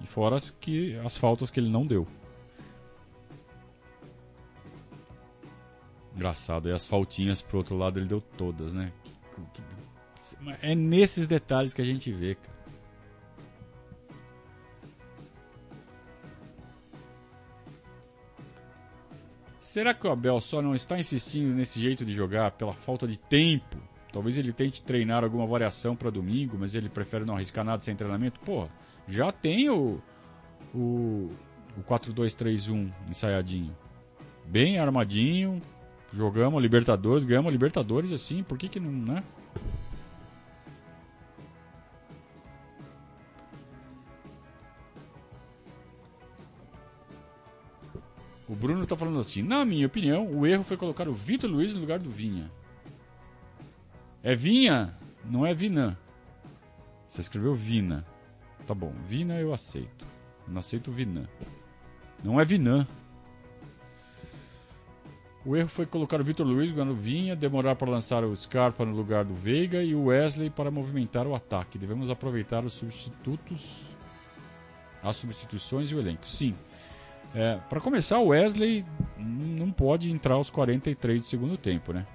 E fora as, que, as faltas que ele não deu. Engraçado. E as faltinhas pro outro lado ele deu todas, né? É nesses detalhes que a gente vê, cara. Será que o Abel só não está insistindo nesse jeito de jogar pela falta de tempo? Talvez ele tente treinar alguma variação para domingo, mas ele prefere não arriscar nada sem treinamento. Pô, já tem o, o, o 4-2-3-1 ensaiadinho. Bem armadinho, Jogamos Libertadores, ganhamos Libertadores assim, por que que não, né? O Bruno tá falando assim, na minha opinião, o erro foi colocar o Vitor Luiz no lugar do Vinha. É Vinha, não é Vinan. Você escreveu Vina. Tá bom, Vina eu aceito. Eu não aceito Vinan. Não é Vinan. O erro foi colocar o Vitor Luiz no Vinha, demorar para lançar o Scarpa no lugar do Veiga e o Wesley para movimentar o ataque. Devemos aproveitar os substitutos, as substituições e o elenco. Sim. É, para começar, o Wesley não pode entrar aos 43 do segundo tempo, né?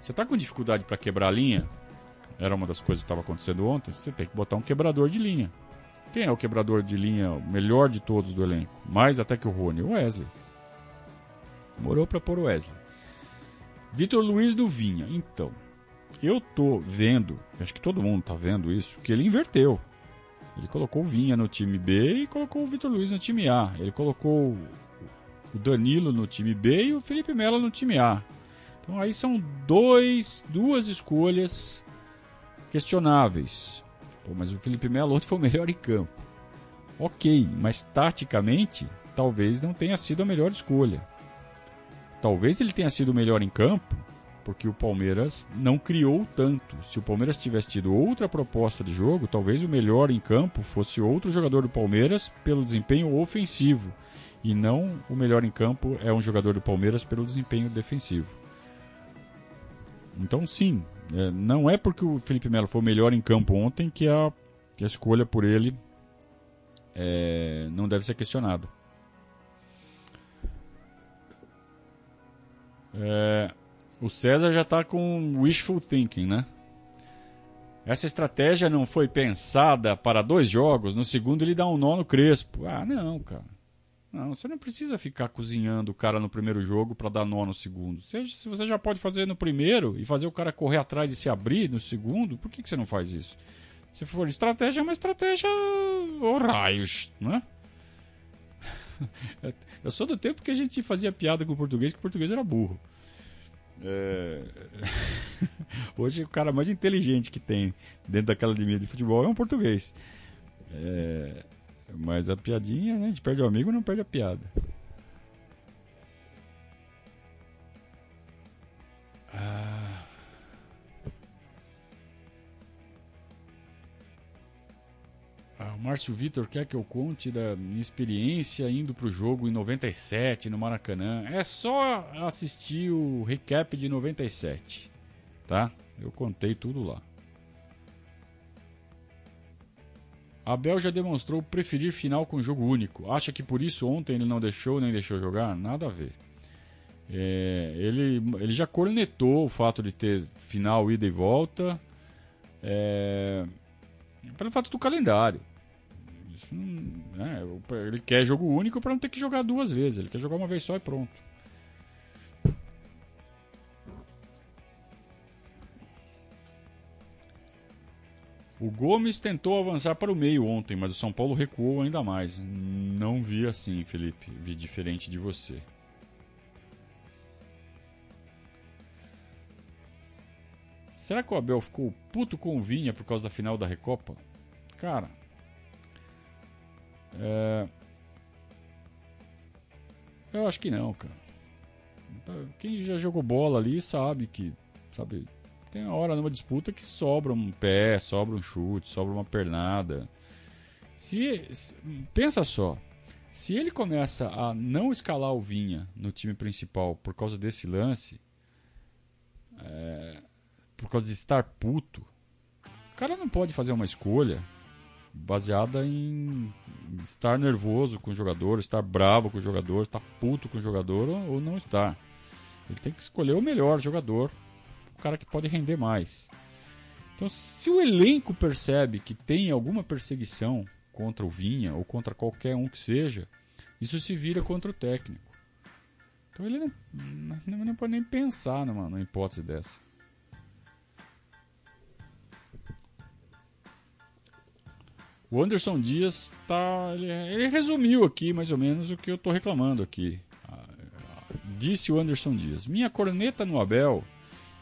Você está com dificuldade para quebrar a linha? Era uma das coisas que estava acontecendo ontem. Você tem que botar um quebrador de linha. Quem é o quebrador de linha melhor de todos do elenco? Mais até que o Rony, o Wesley. Demorou para pôr o Wesley. Vitor Luiz do Vinha. Então, eu tô vendo, acho que todo mundo tá vendo isso, que ele inverteu. Ele colocou o Vinha no time B e colocou o Vitor Luiz no time A. Ele colocou o Danilo no time B e o Felipe Melo no time A. Então aí são dois, duas escolhas questionáveis. Pô, mas o Felipe Melo ontem foi o melhor em campo. Ok, mas taticamente talvez não tenha sido a melhor escolha. Talvez ele tenha sido melhor em campo, porque o Palmeiras não criou tanto. Se o Palmeiras tivesse tido outra proposta de jogo, talvez o melhor em campo fosse outro jogador do Palmeiras pelo desempenho ofensivo. E não o melhor em campo é um jogador do Palmeiras pelo desempenho defensivo. Então, sim, é, não é porque o Felipe Melo foi o melhor em campo ontem que a, que a escolha por ele é, não deve ser questionada. É, o César já está com wishful thinking, né? Essa estratégia não foi pensada para dois jogos, no segundo ele dá um nó no Crespo. Ah, não, cara. Não, você não precisa ficar cozinhando o cara no primeiro jogo para dar nó no segundo. Se, você já pode fazer no primeiro e fazer o cara correr atrás e se abrir no segundo, por que, que você não faz isso? Se for estratégia, é uma estratégia ou raios, né? <laughs> Eu sou do tempo que a gente fazia piada com o português, que o português era burro. É... <laughs> Hoje o cara mais inteligente que tem dentro daquela academia de futebol é um português. É... Mas a piadinha, né? A gente perde o amigo não perde a piada. Ah... Márcio Vitor quer que eu conte da minha experiência indo pro jogo em 97 no Maracanã. É só assistir o recap de 97, tá? Eu contei tudo lá. Abel já demonstrou preferir final com jogo único. Acha que por isso ontem ele não deixou nem deixou jogar? Nada a ver. É, ele, ele já cornetou o fato de ter final, ida e volta. É, pelo fato do calendário. Né, ele quer jogo único para não ter que jogar duas vezes. Ele quer jogar uma vez só e pronto. O Gomes tentou avançar para o meio ontem, mas o São Paulo recuou ainda mais. Não vi assim, Felipe. Vi diferente de você. Será que o Abel ficou puto com o Vinha por causa da final da Recopa? Cara, é... Eu acho que não, cara. Quem já jogou bola ali sabe que, sabe, tem uma hora numa disputa que sobra um pé, sobra um chute, sobra uma pernada. Se, se pensa só, se ele começa a não escalar o Vinha no time principal por causa desse lance, é, por causa de estar puto, o cara não pode fazer uma escolha baseada em estar nervoso com o jogador, estar bravo com o jogador, estar puto com o jogador ou não estar. Ele tem que escolher o melhor jogador, o cara que pode render mais. Então, se o elenco percebe que tem alguma perseguição contra o Vinha ou contra qualquer um que seja, isso se vira contra o técnico. Então ele não, não, não pode nem pensar numa, numa hipótese dessa. O Anderson Dias tá. Ele, ele, resumiu aqui mais ou menos o que eu estou reclamando aqui. Ah, disse o Anderson Dias: Minha corneta no Abel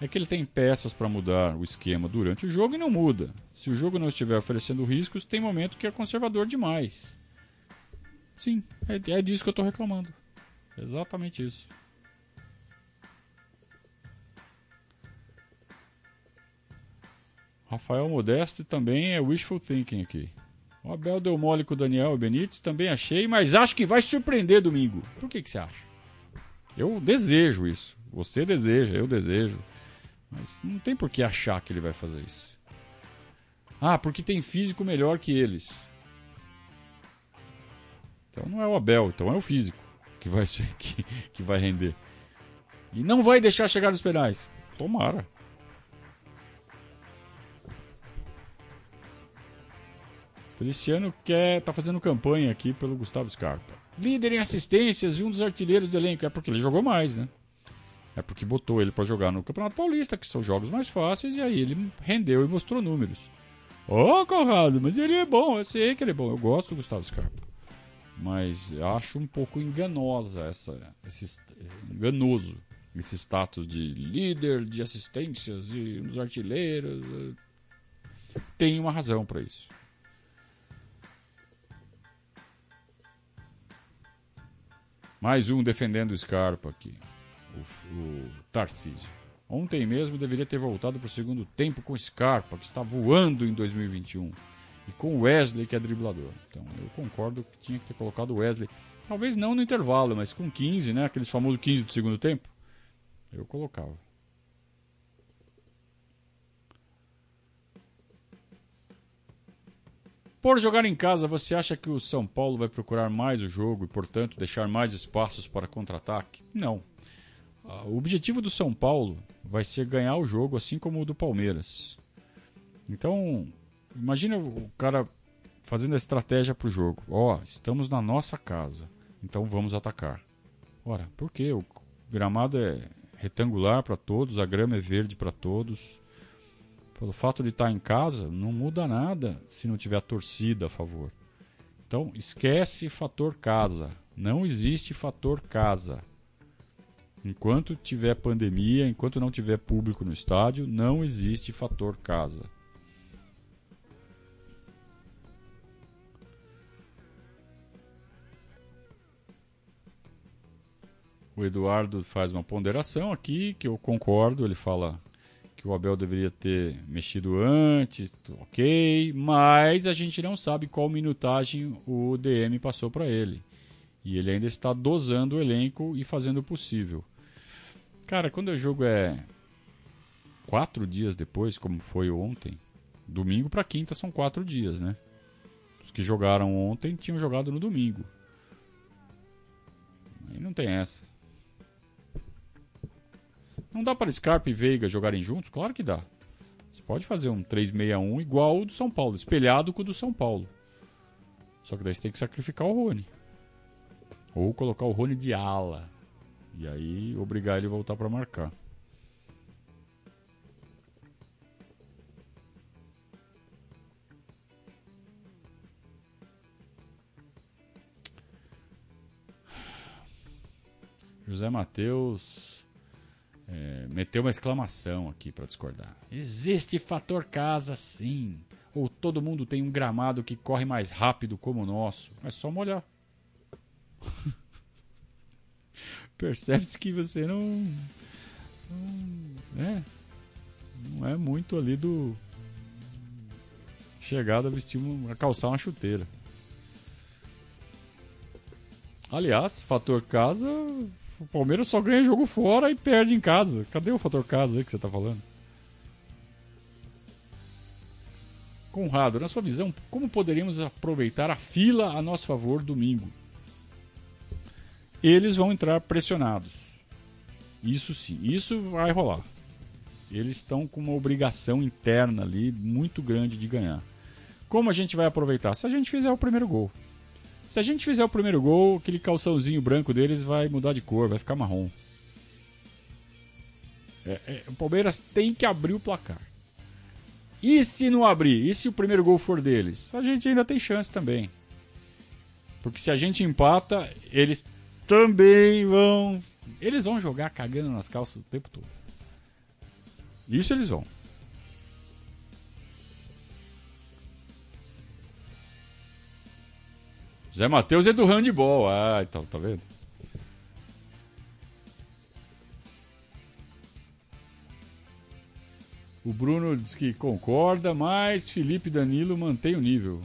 é que ele tem peças para mudar o esquema durante o jogo e não muda. Se o jogo não estiver oferecendo riscos, tem momento que é conservador demais. Sim, é, é disso que eu estou reclamando. Exatamente isso. Rafael Modesto também é wishful thinking aqui. O Abel deu mole com o Daniel Benítez, também achei, mas acho que vai surpreender domingo. Por que, que você acha? Eu desejo isso. Você deseja, eu desejo. Mas não tem por que achar que ele vai fazer isso. Ah, porque tem físico melhor que eles. Então não é o Abel, então é o físico que vai, <laughs> que, que vai render. E não vai deixar chegar nos penais. Tomara. Feliciano quer tá fazendo campanha aqui pelo Gustavo Scarpa. Líder em assistências e um dos artilheiros do elenco. É porque ele jogou mais, né? É porque botou ele para jogar no Campeonato Paulista, que são jogos mais fáceis, e aí ele rendeu e mostrou números. Ô, oh, Conrado, mas ele é bom, eu sei que ele é bom. Eu gosto do Gustavo Scarpa. Mas acho um pouco enganosa essa. Esse, enganoso esse status de líder de assistências e um dos artilheiros. Tem uma razão para isso. Mais um defendendo o Scarpa aqui. O, o Tarcísio. Ontem mesmo deveria ter voltado para o segundo tempo com o Scarpa, que está voando em 2021. E com o Wesley, que é driblador. Então eu concordo que tinha que ter colocado o Wesley. Talvez não no intervalo, mas com 15, né? Aqueles famosos 15 do segundo tempo. Eu colocava. Por jogar em casa, você acha que o São Paulo vai procurar mais o jogo e, portanto, deixar mais espaços para contra-ataque? Não. Ah, o objetivo do São Paulo vai ser ganhar o jogo, assim como o do Palmeiras. Então, imagina o cara fazendo a estratégia para o jogo. Ó, oh, estamos na nossa casa, então vamos atacar. Ora, por quê? O gramado é retangular para todos, a grama é verde para todos. Pelo fato de estar em casa, não muda nada se não tiver torcida a favor. Então, esquece fator casa. Não existe fator casa. Enquanto tiver pandemia, enquanto não tiver público no estádio, não existe fator casa. O Eduardo faz uma ponderação aqui que eu concordo. Ele fala que o Abel deveria ter mexido antes, ok, mas a gente não sabe qual minutagem o DM passou para ele. E ele ainda está dosando o elenco e fazendo o possível. Cara, quando o jogo é quatro dias depois, como foi ontem, domingo para quinta são quatro dias, né? Os que jogaram ontem tinham jogado no domingo. Aí não tem essa. Não dá para Scarpa e Veiga jogarem juntos? Claro que dá. Você pode fazer um 3-6-1 igual o do São Paulo, espelhado com o do São Paulo. Só que daí você tem que sacrificar o Rony. Ou colocar o Rony de ala. E aí obrigar ele a voltar para marcar. José Matheus é, meteu uma exclamação aqui para discordar. Existe fator casa sim. Ou todo mundo tem um gramado que corre mais rápido como o nosso. É só molhar. <laughs> Percebe-se que você não, não. é, não é muito ali do. Chegada a vestir uma, a calçar uma chuteira. Aliás, fator casa o Palmeiras só ganha jogo fora e perde em casa. Cadê o fator casa aí que você tá falando? Conrado, na sua visão, como poderíamos aproveitar a fila a nosso favor domingo? Eles vão entrar pressionados. Isso sim, isso vai rolar. Eles estão com uma obrigação interna ali muito grande de ganhar. Como a gente vai aproveitar? Se a gente fizer o primeiro gol. Se a gente fizer o primeiro gol, aquele calçãozinho branco deles vai mudar de cor, vai ficar marrom. É, é, o Palmeiras tem que abrir o placar. E se não abrir? E se o primeiro gol for deles? A gente ainda tem chance também. Porque se a gente empata, eles também vão. Eles vão jogar cagando nas calças o tempo todo. Isso eles vão. Zé Matheus é do handball. Ah, então, tá vendo? O Bruno diz que concorda, mas Felipe Danilo mantém o nível.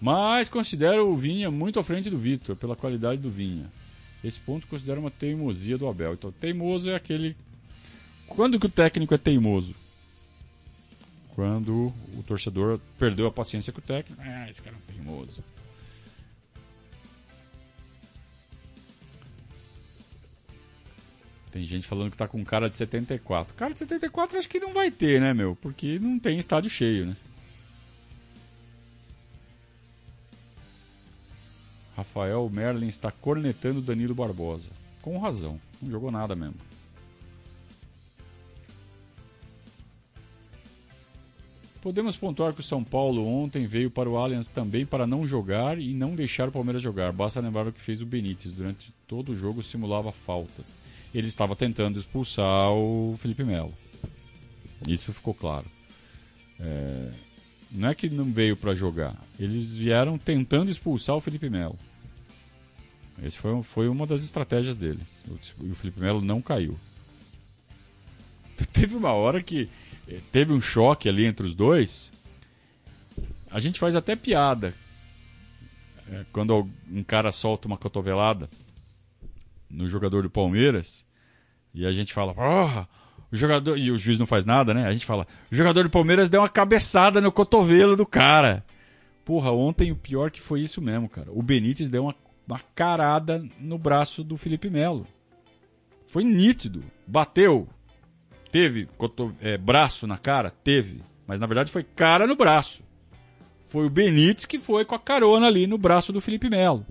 Mas considera o Vinha muito à frente do Vitor, pela qualidade do Vinha. Esse ponto considera uma teimosia do Abel. Então, teimoso é aquele. Quando que o técnico é teimoso? Quando o torcedor perdeu a paciência com o técnico. Ah, esse cara é um teimoso. Tem gente falando que tá com cara de 74. Cara de 74 acho que não vai ter, né, meu? Porque não tem estádio cheio, né? Rafael Merlin está cornetando Danilo Barbosa. Com razão. Não jogou nada mesmo. Podemos pontuar que o São Paulo ontem veio para o Allianz também para não jogar e não deixar o Palmeiras jogar. Basta lembrar o que fez o Benítez. Durante todo o jogo simulava faltas ele estava tentando expulsar o Felipe Melo. Isso ficou claro. É, não é que não veio para jogar, eles vieram tentando expulsar o Felipe Melo. Esse foi, foi uma das estratégias deles. E o Felipe Melo não caiu. <laughs> Teve uma hora que eh, teve um choque ali entre os dois. A gente faz até piada. É, quando um cara solta uma cotovelada no jogador do Palmeiras e a gente fala, porra, o jogador. E o juiz não faz nada, né? A gente fala, o jogador do Palmeiras deu uma cabeçada no cotovelo do cara. Porra, ontem o pior que foi isso mesmo, cara. O Benítez deu uma, uma carada no braço do Felipe Melo. Foi nítido. Bateu. Teve é, braço na cara? Teve. Mas na verdade foi cara no braço. Foi o Benítez que foi com a carona ali no braço do Felipe Melo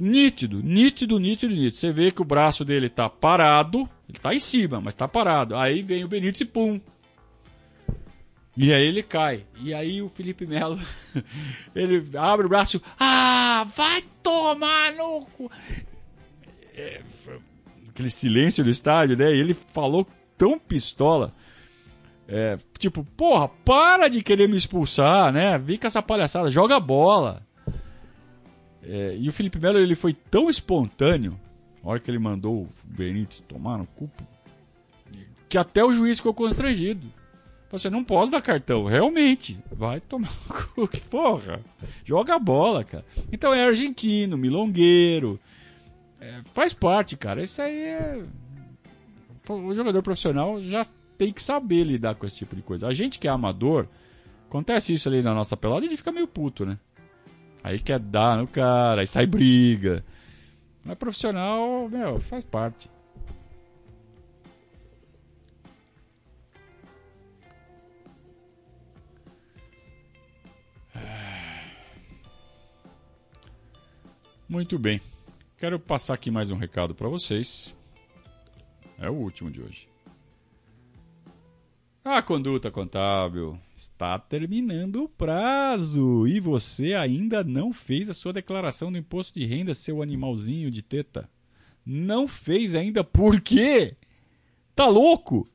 nítido, nítido, nítido, nítido. Você vê que o braço dele tá parado, ele tá em cima, mas tá parado. Aí vem o Benítez e pum. E aí ele cai. E aí o Felipe Melo, <laughs> ele abre o braço, ah, vai tomar no cu. É, aquele silêncio do estádio, né? E ele falou tão pistola. É, tipo, porra, para de querer me expulsar, né? Vem com essa palhaçada, joga bola. É, e o Felipe Melo ele foi tão espontâneo, na hora que ele mandou o Benítez tomar no cu, que até o juiz ficou constrangido. Você não pode dar cartão, realmente. Vai tomar cu, que porra. Joga a bola, cara. Então é argentino, milongueiro. É, faz parte, cara. Isso aí é. O jogador profissional já tem que saber lidar com esse tipo de coisa. A gente que é amador, acontece isso ali na nossa pelada a gente fica meio puto, né? Aí quer dar no cara, aí sai briga. Mas profissional, meu, faz parte. Muito bem. Quero passar aqui mais um recado para vocês. É o último de hoje. A conduta contábil está terminando o prazo e você ainda não fez a sua declaração do imposto de renda, seu animalzinho de teta. Não fez ainda por quê? Tá louco?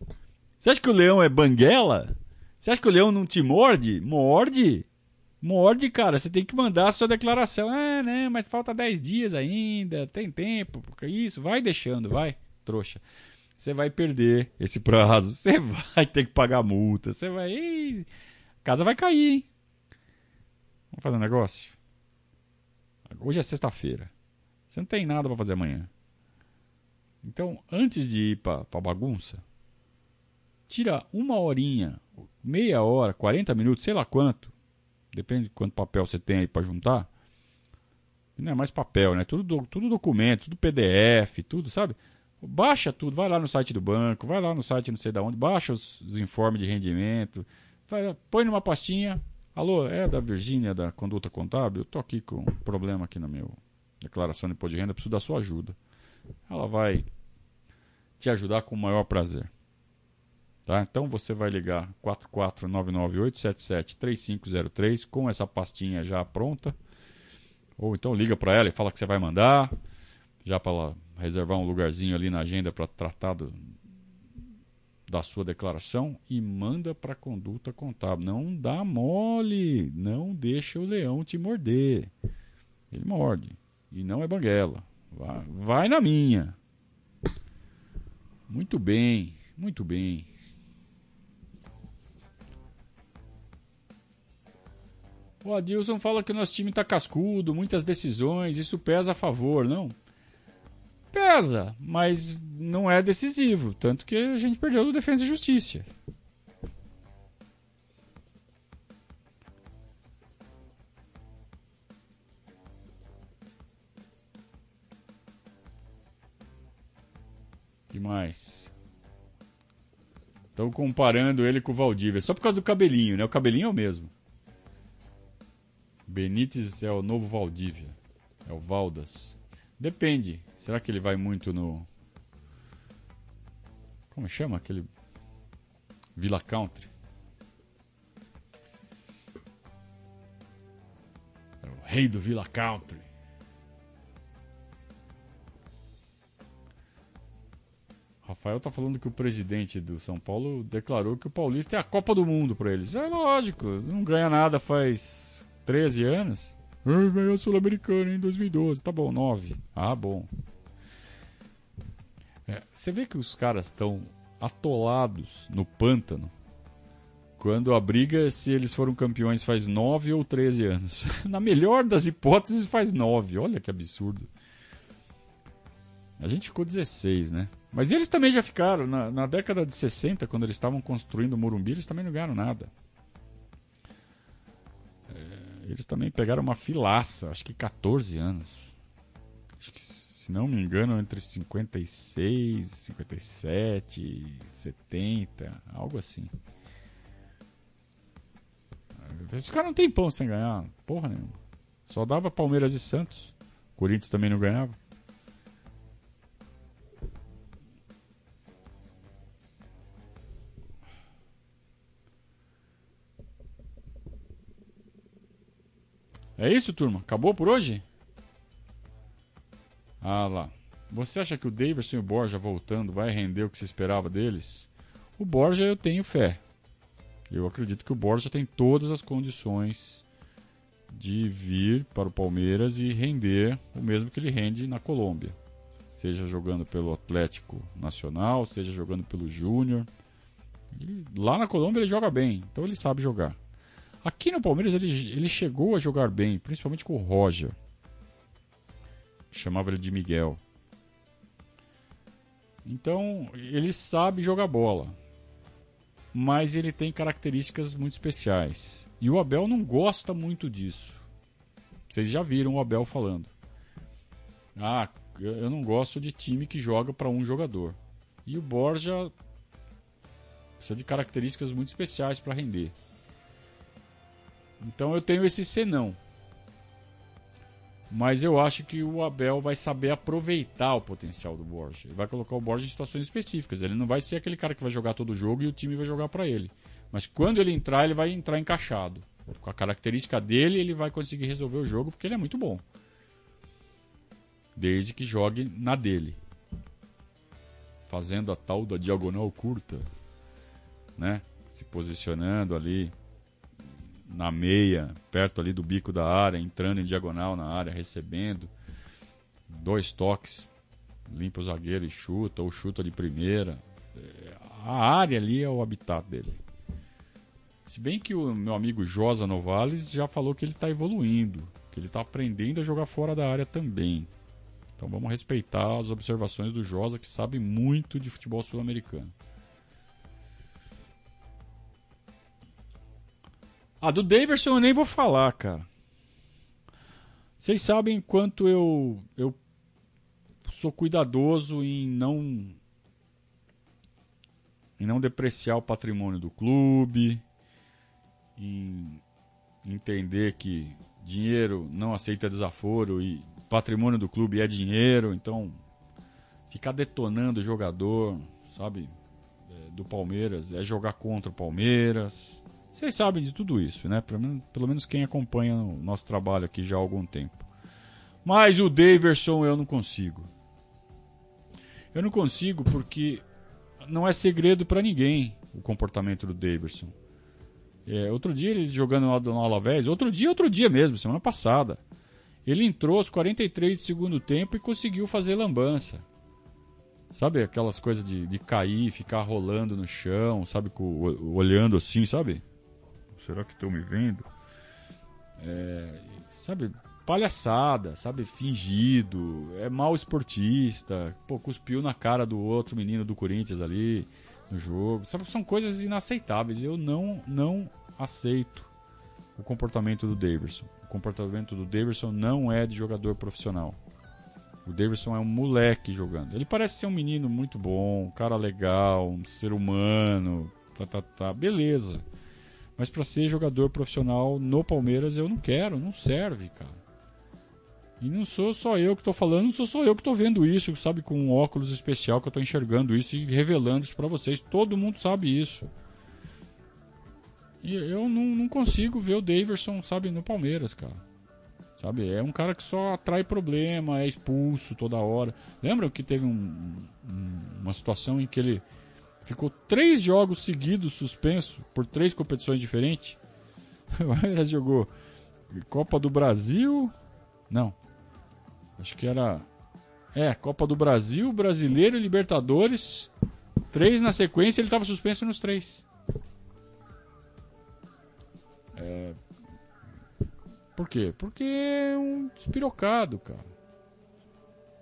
Você acha que o leão é banguela? Você acha que o leão não te morde? Morde! Morde, cara, você tem que mandar a sua declaração. Ah, né, mas falta 10 dias ainda, tem tempo, isso, vai deixando, vai, trouxa. Você vai perder esse prazo, <laughs> você vai ter que pagar multa, você vai. A casa vai cair, hein? Vamos fazer um negócio? Hoje é sexta-feira. Você não tem nada para fazer amanhã. Então, antes de ir pra, pra bagunça, tira uma horinha, meia hora, 40 minutos, sei lá quanto Depende de quanto papel você tem aí para juntar. Não é mais papel, né? Tudo, tudo documento, tudo PDF, tudo, sabe? Baixa tudo, vai lá no site do banco, vai lá no site não sei de onde, baixa os, os informes de rendimento, vai, põe numa pastinha. Alô, é da Virgínia da Conduta Contábil? Eu tô aqui com um problema aqui na minha declaração de imposto de renda, preciso da sua ajuda. Ela vai te ajudar com o maior prazer. Tá? Então você vai ligar 44998773503 com essa pastinha já pronta. Ou então liga para ela e fala que você vai mandar, já para ela reservar um lugarzinho ali na agenda para tratar do, da sua declaração e manda para a conduta contábil. Não dá mole, não deixa o leão te morder. Ele morde e não é banguela. Vai, vai na minha. Muito bem, muito bem. O Adilson fala que o nosso time tá cascudo, muitas decisões, isso pesa a favor, não? Pesa, mas não é decisivo. Tanto que a gente perdeu do Defesa e Justiça. que mais? Estão comparando ele com o Valdívia. Só por causa do cabelinho, né? O cabelinho é o mesmo. Benítez é o novo Valdívia. É o Valdas. Depende. Será que ele vai muito no. Como chama aquele. Villa Country? É o rei do Villa Country. Rafael tá falando que o presidente do São Paulo declarou que o Paulista é a Copa do Mundo para eles. É lógico, não ganha nada faz 13 anos? Ganhou Sul-Americano em 2012. Tá bom, 9. Ah, bom. É, você vê que os caras estão atolados no pântano quando a briga se eles foram campeões faz 9 ou 13 anos. <laughs> Na melhor das hipóteses, faz 9. Olha que absurdo. A gente ficou 16, né? Mas eles também já ficaram. Na, na década de 60, quando eles estavam construindo o Morumbi, eles também não ganharam nada. Eles também pegaram uma filaça, acho que 14 anos. Acho que, se não me engano, entre 56, 57, 70, algo assim. Eles ficaram um tempão sem ganhar, porra nenhuma. Só dava Palmeiras e Santos. Corinthians também não ganhava. É isso, turma? Acabou por hoje? Ah lá. Você acha que o Davidson e o Borja voltando vai render o que se esperava deles? O Borja eu tenho fé. Eu acredito que o Borja tem todas as condições de vir para o Palmeiras e render o mesmo que ele rende na Colômbia. Seja jogando pelo Atlético Nacional, seja jogando pelo Júnior. Lá na Colômbia ele joga bem, então ele sabe jogar. Aqui no Palmeiras ele, ele chegou a jogar bem, principalmente com o Roger. Chamava ele de Miguel. Então ele sabe jogar bola. Mas ele tem características muito especiais. E o Abel não gosta muito disso. Vocês já viram o Abel falando. Ah, eu não gosto de time que joga para um jogador. E o Borja precisa de características muito especiais para render. Então eu tenho esse senão. Mas eu acho que o Abel vai saber aproveitar o potencial do Borja. Ele vai colocar o Borja em situações específicas. Ele não vai ser aquele cara que vai jogar todo o jogo e o time vai jogar para ele. Mas quando ele entrar, ele vai entrar encaixado. Com a característica dele, ele vai conseguir resolver o jogo porque ele é muito bom. Desde que jogue na dele. Fazendo a tal da diagonal curta, né? Se posicionando ali na meia, perto ali do bico da área, entrando em diagonal na área, recebendo. Dois toques, limpa o zagueiro e chuta, ou chuta de primeira. A área ali é o habitat dele. Se bem que o meu amigo Josa Novales já falou que ele está evoluindo, que ele está aprendendo a jogar fora da área também. Então vamos respeitar as observações do Josa, que sabe muito de futebol sul-americano. A do Daverson eu nem vou falar, cara. Vocês sabem quanto eu, eu sou cuidadoso em não em não depreciar o patrimônio do clube, em entender que dinheiro não aceita desaforo e patrimônio do clube é dinheiro, então ficar detonando o jogador, sabe, é, do Palmeiras é jogar contra o Palmeiras, vocês sabem de tudo isso, né? Pelo, menos quem acompanha o nosso trabalho aqui já há algum tempo. Mas o Daverson eu não consigo. Eu não consigo porque não é segredo para ninguém o comportamento do Daverson. É, outro dia ele jogando no Alavés, outro dia, outro dia mesmo, semana passada. Ele entrou aos 43 do segundo tempo e conseguiu fazer lambança. Sabe aquelas coisas de, de cair, ficar rolando no chão, sabe, olhando assim, sabe? Será que estão me vendo? É, sabe, palhaçada, sabe, fingido, é mal esportista, pô, cuspiu na cara do outro menino do Corinthians ali no jogo. Sabe, são coisas inaceitáveis. Eu não, não aceito o comportamento do Davidson. O comportamento do Davidson não é de jogador profissional. O Davidson é um moleque jogando. Ele parece ser um menino muito bom, um cara legal, um ser humano, tá, tá, tá. beleza. Mas para ser jogador profissional no Palmeiras eu não quero, não serve, cara. E não sou só eu que estou falando, não sou só eu que estou vendo isso, sabe, com um óculos especial que eu estou enxergando isso e revelando isso para vocês. Todo mundo sabe isso. E eu não, não consigo ver o Daverson, sabe, no Palmeiras, cara. Sabe, é um cara que só atrai problema, é expulso toda hora. Lembra que teve um, um, uma situação em que ele Ficou três jogos seguidos suspenso por três competições diferentes. <laughs> O Palmeiras jogou Copa do Brasil. Não. Acho que era. É, Copa do Brasil, Brasileiro e Libertadores. Três na sequência, ele estava suspenso nos três. É... Por quê? Porque é um despirocado, cara.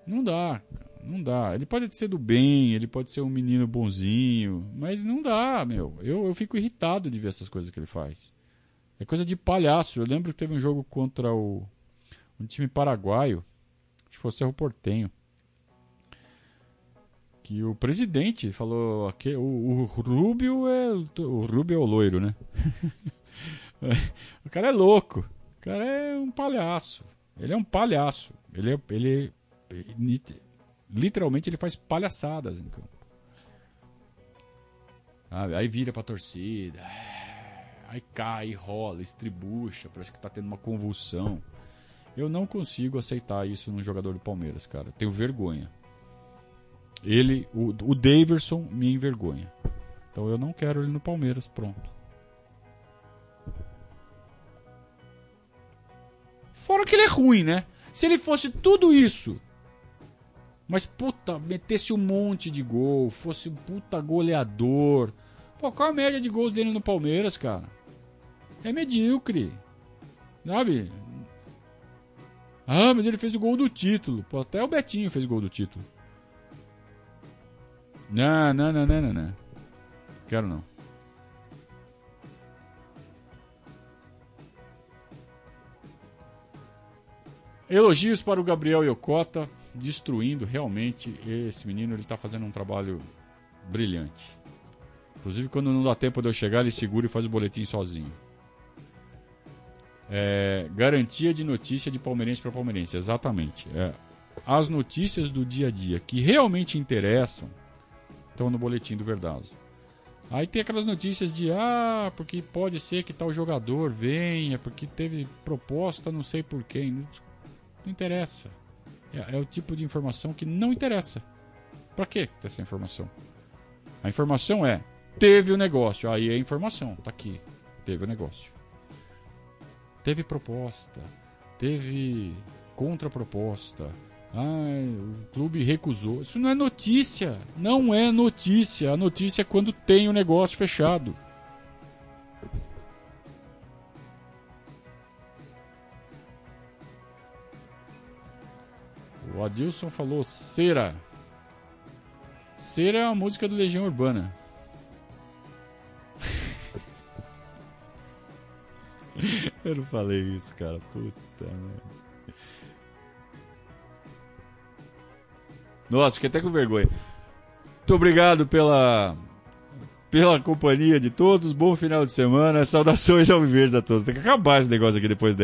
Não dá. Não dá. Ele pode ser do bem, ele pode ser um menino bonzinho, mas não dá, meu. Eu, eu fico irritado de ver essas coisas que ele faz. É coisa de palhaço. Eu lembro que teve um jogo contra o um time paraguaio, acho que foi o Portenho, que o presidente falou que o, o Rubio é o Rubio é o loiro, né? <laughs> o cara é louco. O cara é um palhaço. Ele é um palhaço. Ele é, ele, ele literalmente ele faz palhaçadas em campo. Aí vira pra torcida. Aí cai, rola, estribucha, parece que tá tendo uma convulsão. Eu não consigo aceitar isso num jogador do Palmeiras, cara. Tenho vergonha. Ele, o, o Daverson me envergonha. Então eu não quero ele no Palmeiras, pronto. Fora que ele é ruim, né? Se ele fosse tudo isso Mas, puta, metesse um monte de gol, fosse um puta goleador. Pô, qual a média de gols dele no Palmeiras, cara? É medíocre. Sabe? Ah, mas ele fez o gol do título. Pô, até o Betinho fez o gol do título. Não, não, não, não, não, não. Quero não. Elogios para o Gabriel Yokota, destruindo realmente esse menino. Ele está fazendo um trabalho brilhante. Inclusive, quando não dá tempo de eu chegar, ele segura e faz o boletim sozinho. É, garantia de notícia de palmeirense para palmeirense, exatamente. É, as notícias do dia a dia que realmente interessam estão no boletim do Verdazo. Aí tem aquelas notícias de ah, porque pode ser que tal jogador venha, porque teve proposta, não sei por quem. Não, não interessa. É, é, o tipo de informação que não interessa. Para que essa informação? A informação é: teve o negócio. Aí é informação, tá aqui. Teve o negócio. Teve proposta, teve contraproposta. Ah, o clube recusou. Isso não é notícia. Não é notícia. A notícia é quando tem o negócio fechado. O Adilson falou cera. Cera é a música do Legião Urbana. <laughs> Eu não falei isso, cara. Puta merda. Nossa, fiquei até com vergonha. Muito obrigado pela, pela companhia de todos. Bom final de semana. Saudações ao Viverdes a todos. Tem que acabar esse negócio aqui depois dessa.